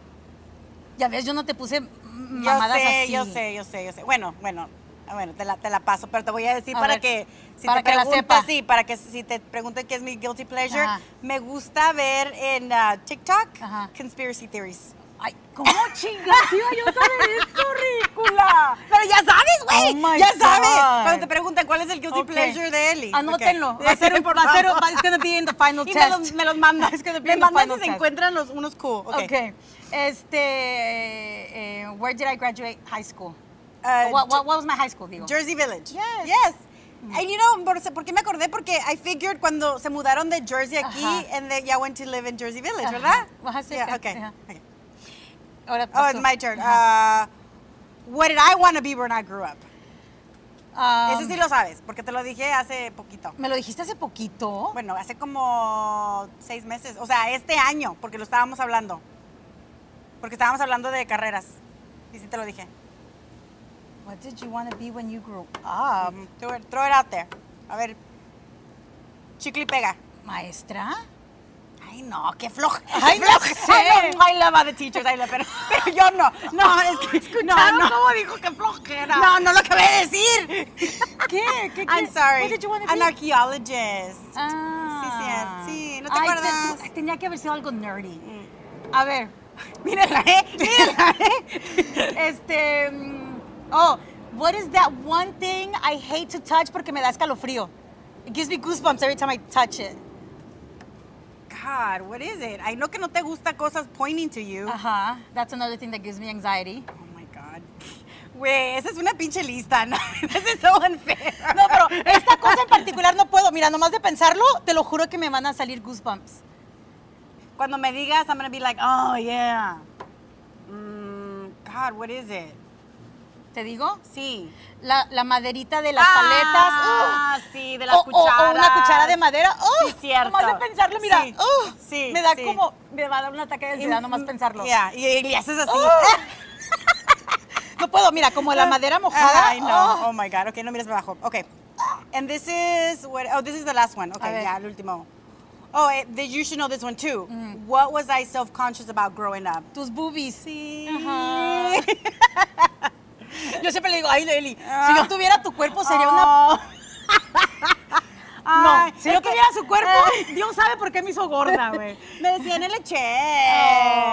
[SPEAKER 1] ya ves, yo no te puse
[SPEAKER 2] Yo
[SPEAKER 1] mamadas
[SPEAKER 2] sé,
[SPEAKER 1] así.
[SPEAKER 2] yo sé, yo sé, yo sé. Bueno, bueno, bueno, te la, te la paso, pero te voy a decir
[SPEAKER 1] A
[SPEAKER 2] para
[SPEAKER 1] ver,
[SPEAKER 2] que si
[SPEAKER 1] para
[SPEAKER 2] te
[SPEAKER 1] que la
[SPEAKER 2] preguntes,
[SPEAKER 1] sepa.
[SPEAKER 2] sí, para que si te pregunten qué es mi guilty pleasure,
[SPEAKER 1] Ajá.
[SPEAKER 2] me gusta ver en uh, TikTok
[SPEAKER 1] Ajá.
[SPEAKER 2] conspiracy theories.
[SPEAKER 1] Ay, ¿cómo chingas iba yo a saber eso, ridícula?
[SPEAKER 2] Pero ya sabes, güey.
[SPEAKER 1] Oh
[SPEAKER 2] ya sabes.
[SPEAKER 1] God.
[SPEAKER 2] Cuando te preguntan cuál es el guilty
[SPEAKER 1] Ok.
[SPEAKER 2] pleasure de Eli.
[SPEAKER 1] Anótenlo.
[SPEAKER 2] Ok.
[SPEAKER 1] Va a ser,
[SPEAKER 2] Por
[SPEAKER 1] va it's gonna be in the final
[SPEAKER 2] Y me
[SPEAKER 1] test.
[SPEAKER 2] los, me los manda.
[SPEAKER 1] It's gonna be
[SPEAKER 2] me
[SPEAKER 1] in the
[SPEAKER 2] mandan
[SPEAKER 1] final
[SPEAKER 2] si se
[SPEAKER 1] test.
[SPEAKER 2] encuentran los, unos cool. Ok.
[SPEAKER 1] Okay. Este, eh, where did I graduate high school?
[SPEAKER 2] Uh,
[SPEAKER 1] what, what, what was my high school, digo?
[SPEAKER 2] Jersey Village.
[SPEAKER 1] Yes.
[SPEAKER 2] Yes. And you know, por, ¿por qué me acordé? Porque I figured cuando se mudaron de Jersey aquí,
[SPEAKER 1] Ajá.
[SPEAKER 2] and they ya went to live in Jersey Village,
[SPEAKER 1] Ajá.
[SPEAKER 2] ¿verdad?
[SPEAKER 1] Ajá, sí,
[SPEAKER 2] Yeah,
[SPEAKER 1] ok,
[SPEAKER 2] okay. okay.
[SPEAKER 1] Ahora
[SPEAKER 2] Oh, it's my turn. Uh, what did I want to be when I grew up?
[SPEAKER 1] Um,
[SPEAKER 2] Ese sí lo sabes, porque te lo dije hace poquito.
[SPEAKER 1] ¿Me lo dijiste hace poquito?
[SPEAKER 2] Bueno, hace como seis meses. O sea, este año, porque lo estábamos hablando. Porque estábamos hablando de carreras. Y sí te lo dije.
[SPEAKER 1] What did you want to be when you grew up?
[SPEAKER 2] Um, throw, it, throw it out there. A ver. Chicle y pega.
[SPEAKER 1] ¿Maestra?
[SPEAKER 2] Ay, no, qué floja.
[SPEAKER 1] Ay, no sé.
[SPEAKER 2] I love other teachers, I love, pero, pero yo no. No, es que no, no.
[SPEAKER 1] cómo dijo que flojera?
[SPEAKER 2] No, no lo acabé de decir.
[SPEAKER 1] ¿Qué? ¿Qué,
[SPEAKER 2] I'm
[SPEAKER 1] qué?
[SPEAKER 2] sorry.
[SPEAKER 1] What did you want to
[SPEAKER 2] An
[SPEAKER 1] be?
[SPEAKER 2] archaeologist.
[SPEAKER 1] Ah.
[SPEAKER 2] Sí, sí, sí, ¿no te
[SPEAKER 1] Ay,
[SPEAKER 2] acuerdas?
[SPEAKER 1] te- tenía que haber sido algo nerdy. A ver,
[SPEAKER 2] Mírala, ¿eh? Mírala, ¿eh?
[SPEAKER 1] este... mm, Oh, what is that one thing I hate to touch porque me da escalofrío? It gives me goosebumps every time I touch it.
[SPEAKER 2] God, what is it? I know que no te gusta cosas pointing to you.
[SPEAKER 1] Ajá, that's another thing that gives me anxiety.
[SPEAKER 2] Oh my God. Güey, esa es una pinche lista, ¿no? This is so unfair.
[SPEAKER 1] No, pero esta cosa en particular no puedo. Mira, nomás de pensarlo, te lo juro que me van a salir goosebumps.
[SPEAKER 2] Cuando me digas, I'm gonna be like, oh yeah. Mm, God, what is it?
[SPEAKER 1] ¿Te digo?
[SPEAKER 2] Sí.
[SPEAKER 1] La, la maderita de las
[SPEAKER 2] Ah,
[SPEAKER 1] paletas. ¡ugh!
[SPEAKER 2] sí, de las
[SPEAKER 1] o, o- o
[SPEAKER 2] cucharas.
[SPEAKER 1] una cuchara de madera. ¡ugh!
[SPEAKER 2] Sí, cierto.
[SPEAKER 1] Nomás de pensarlo, mira.
[SPEAKER 2] Sí,
[SPEAKER 1] ¡ugh!
[SPEAKER 2] sí,
[SPEAKER 1] Me da
[SPEAKER 2] sí.
[SPEAKER 1] como. Me va a dar un ataque de ansiedad nomás pensarlo.
[SPEAKER 2] Ya, y, y le haces así.
[SPEAKER 1] ¡Ugh! No puedo, mira, como la madera mojada.
[SPEAKER 2] Ay, no.
[SPEAKER 1] ¡oh!
[SPEAKER 2] Oh my God. Okay, no mires para abajo. Okay. And this is what? Oh, this is the last one.
[SPEAKER 1] Ver.
[SPEAKER 2] ya, el último. Oh, eh, the- you should know this one too.
[SPEAKER 1] Mm.
[SPEAKER 2] What was I self-conscious about growing up?
[SPEAKER 1] Tus boobies.
[SPEAKER 2] Sí.
[SPEAKER 1] Ajá. Yo siempre le digo, ay, Leli, si
[SPEAKER 2] Ah.
[SPEAKER 1] yo tuviera tu cuerpo sería una. No,
[SPEAKER 2] Ay,
[SPEAKER 1] si yo
[SPEAKER 2] que-
[SPEAKER 1] tuviera su cuerpo,
[SPEAKER 2] Ay.
[SPEAKER 1] Dios sabe por qué me hizo gorda, güey.
[SPEAKER 2] Me decían el.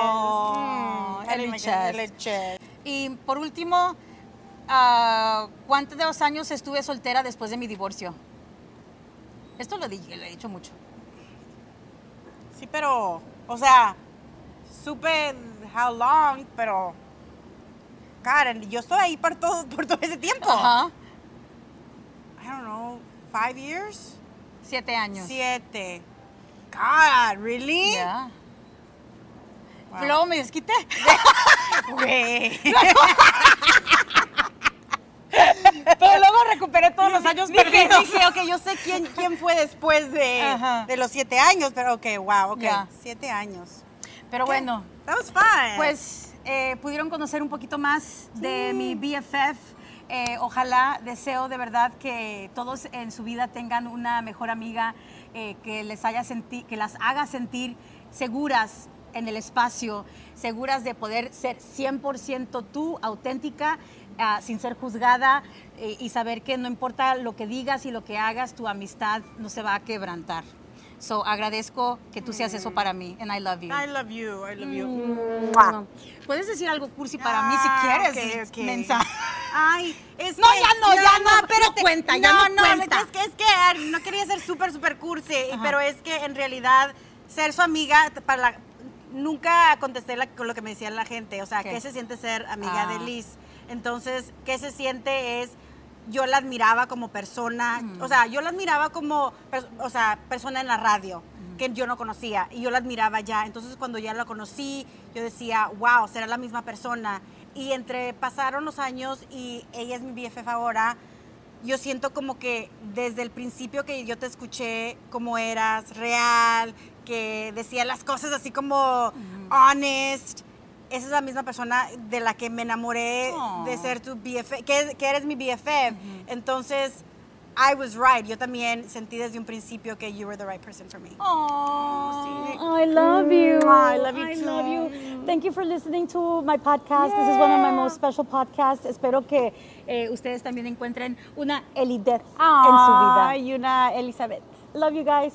[SPEAKER 1] Oh,
[SPEAKER 2] Mm,
[SPEAKER 1] el
[SPEAKER 2] el.
[SPEAKER 1] Y por último, ah, ¿cuántos años estuve soltera después de mi divorcio? Esto lo he dicho mucho.
[SPEAKER 2] Sí, pero, o sea, supe how long, pero, Karen, yo estoy ahí por todo, por todo ese tiempo.
[SPEAKER 1] Ajá.
[SPEAKER 2] I don't know, five years?
[SPEAKER 1] Siete años.
[SPEAKER 2] Siete. God, really?
[SPEAKER 1] Ya.
[SPEAKER 2] Wow.
[SPEAKER 1] Luego me desquité.
[SPEAKER 2] Güey.
[SPEAKER 1] Pero luego recuperé todos los años
[SPEAKER 2] dije,
[SPEAKER 1] perdidos.
[SPEAKER 2] dije, ok, yo sé quién, quién fue después de, de los siete años, pero ok, wow, ok,
[SPEAKER 1] Ya.
[SPEAKER 2] siete años.
[SPEAKER 1] Pero bueno,
[SPEAKER 2] That was fun.
[SPEAKER 1] pues eh, pudieron conocer un poquito más de mi BFF. Eh, ojalá, deseo de verdad que todos en su vida tengan una mejor amiga eh, que les haya senti- que las haga sentir seguras en el espacio, seguras de poder ser 100% tú, auténtica, ah, sin ser juzgada eh, y saber que no importa lo que digas y lo que hagas, tu amistad no se va a quebrantar. So agradezco que tú seas eso para mí, and I love you.
[SPEAKER 2] I love you, I love you.
[SPEAKER 1] Mua. Puedes decir algo cursi para mí si
[SPEAKER 2] Ah,
[SPEAKER 1] quieres,
[SPEAKER 2] ok, ok.
[SPEAKER 1] mensa.
[SPEAKER 2] Ay, es
[SPEAKER 1] No,
[SPEAKER 2] que-
[SPEAKER 1] ya no, ya no, no cuenta, ya no cuenta.
[SPEAKER 2] Es que, es que ah, no quería ser súper, súper cursi, pero es que en realidad ser su amiga, para la- nunca contesté la- con lo que me decía la gente, o sea,
[SPEAKER 1] ¿Qué?
[SPEAKER 2] ¿qué, se siente ser amiga
[SPEAKER 1] Ah.
[SPEAKER 2] de Liz? Entonces, ¿qué se siente es yo la admiraba como persona, o sea, yo la admiraba como, o sea, persona en la radio, que yo no conocía, y yo la admiraba ya. Entonces, cuando ya la conocí, yo decía, wow, será la misma persona. Y entre pasaron los años y ella es mi BFF ahora, yo siento como que desde el principio que yo te escuché como eras real, que decía las cosas así como honest, esa es la misma persona de la que me enamoré de ser tu BFF, que, que eres mi BFF. Entonces, I was right. Yo también sentí desde un principio que you were the right person for me.
[SPEAKER 1] Oh, I love you.
[SPEAKER 2] I love you
[SPEAKER 1] I
[SPEAKER 2] too.
[SPEAKER 1] love you. Thank you for listening to my podcast. This is one of my most special podcasts. Espero que eh, ustedes también encuentren una Elideth en su vida.
[SPEAKER 2] y una Elizabeth.
[SPEAKER 1] Love you guys.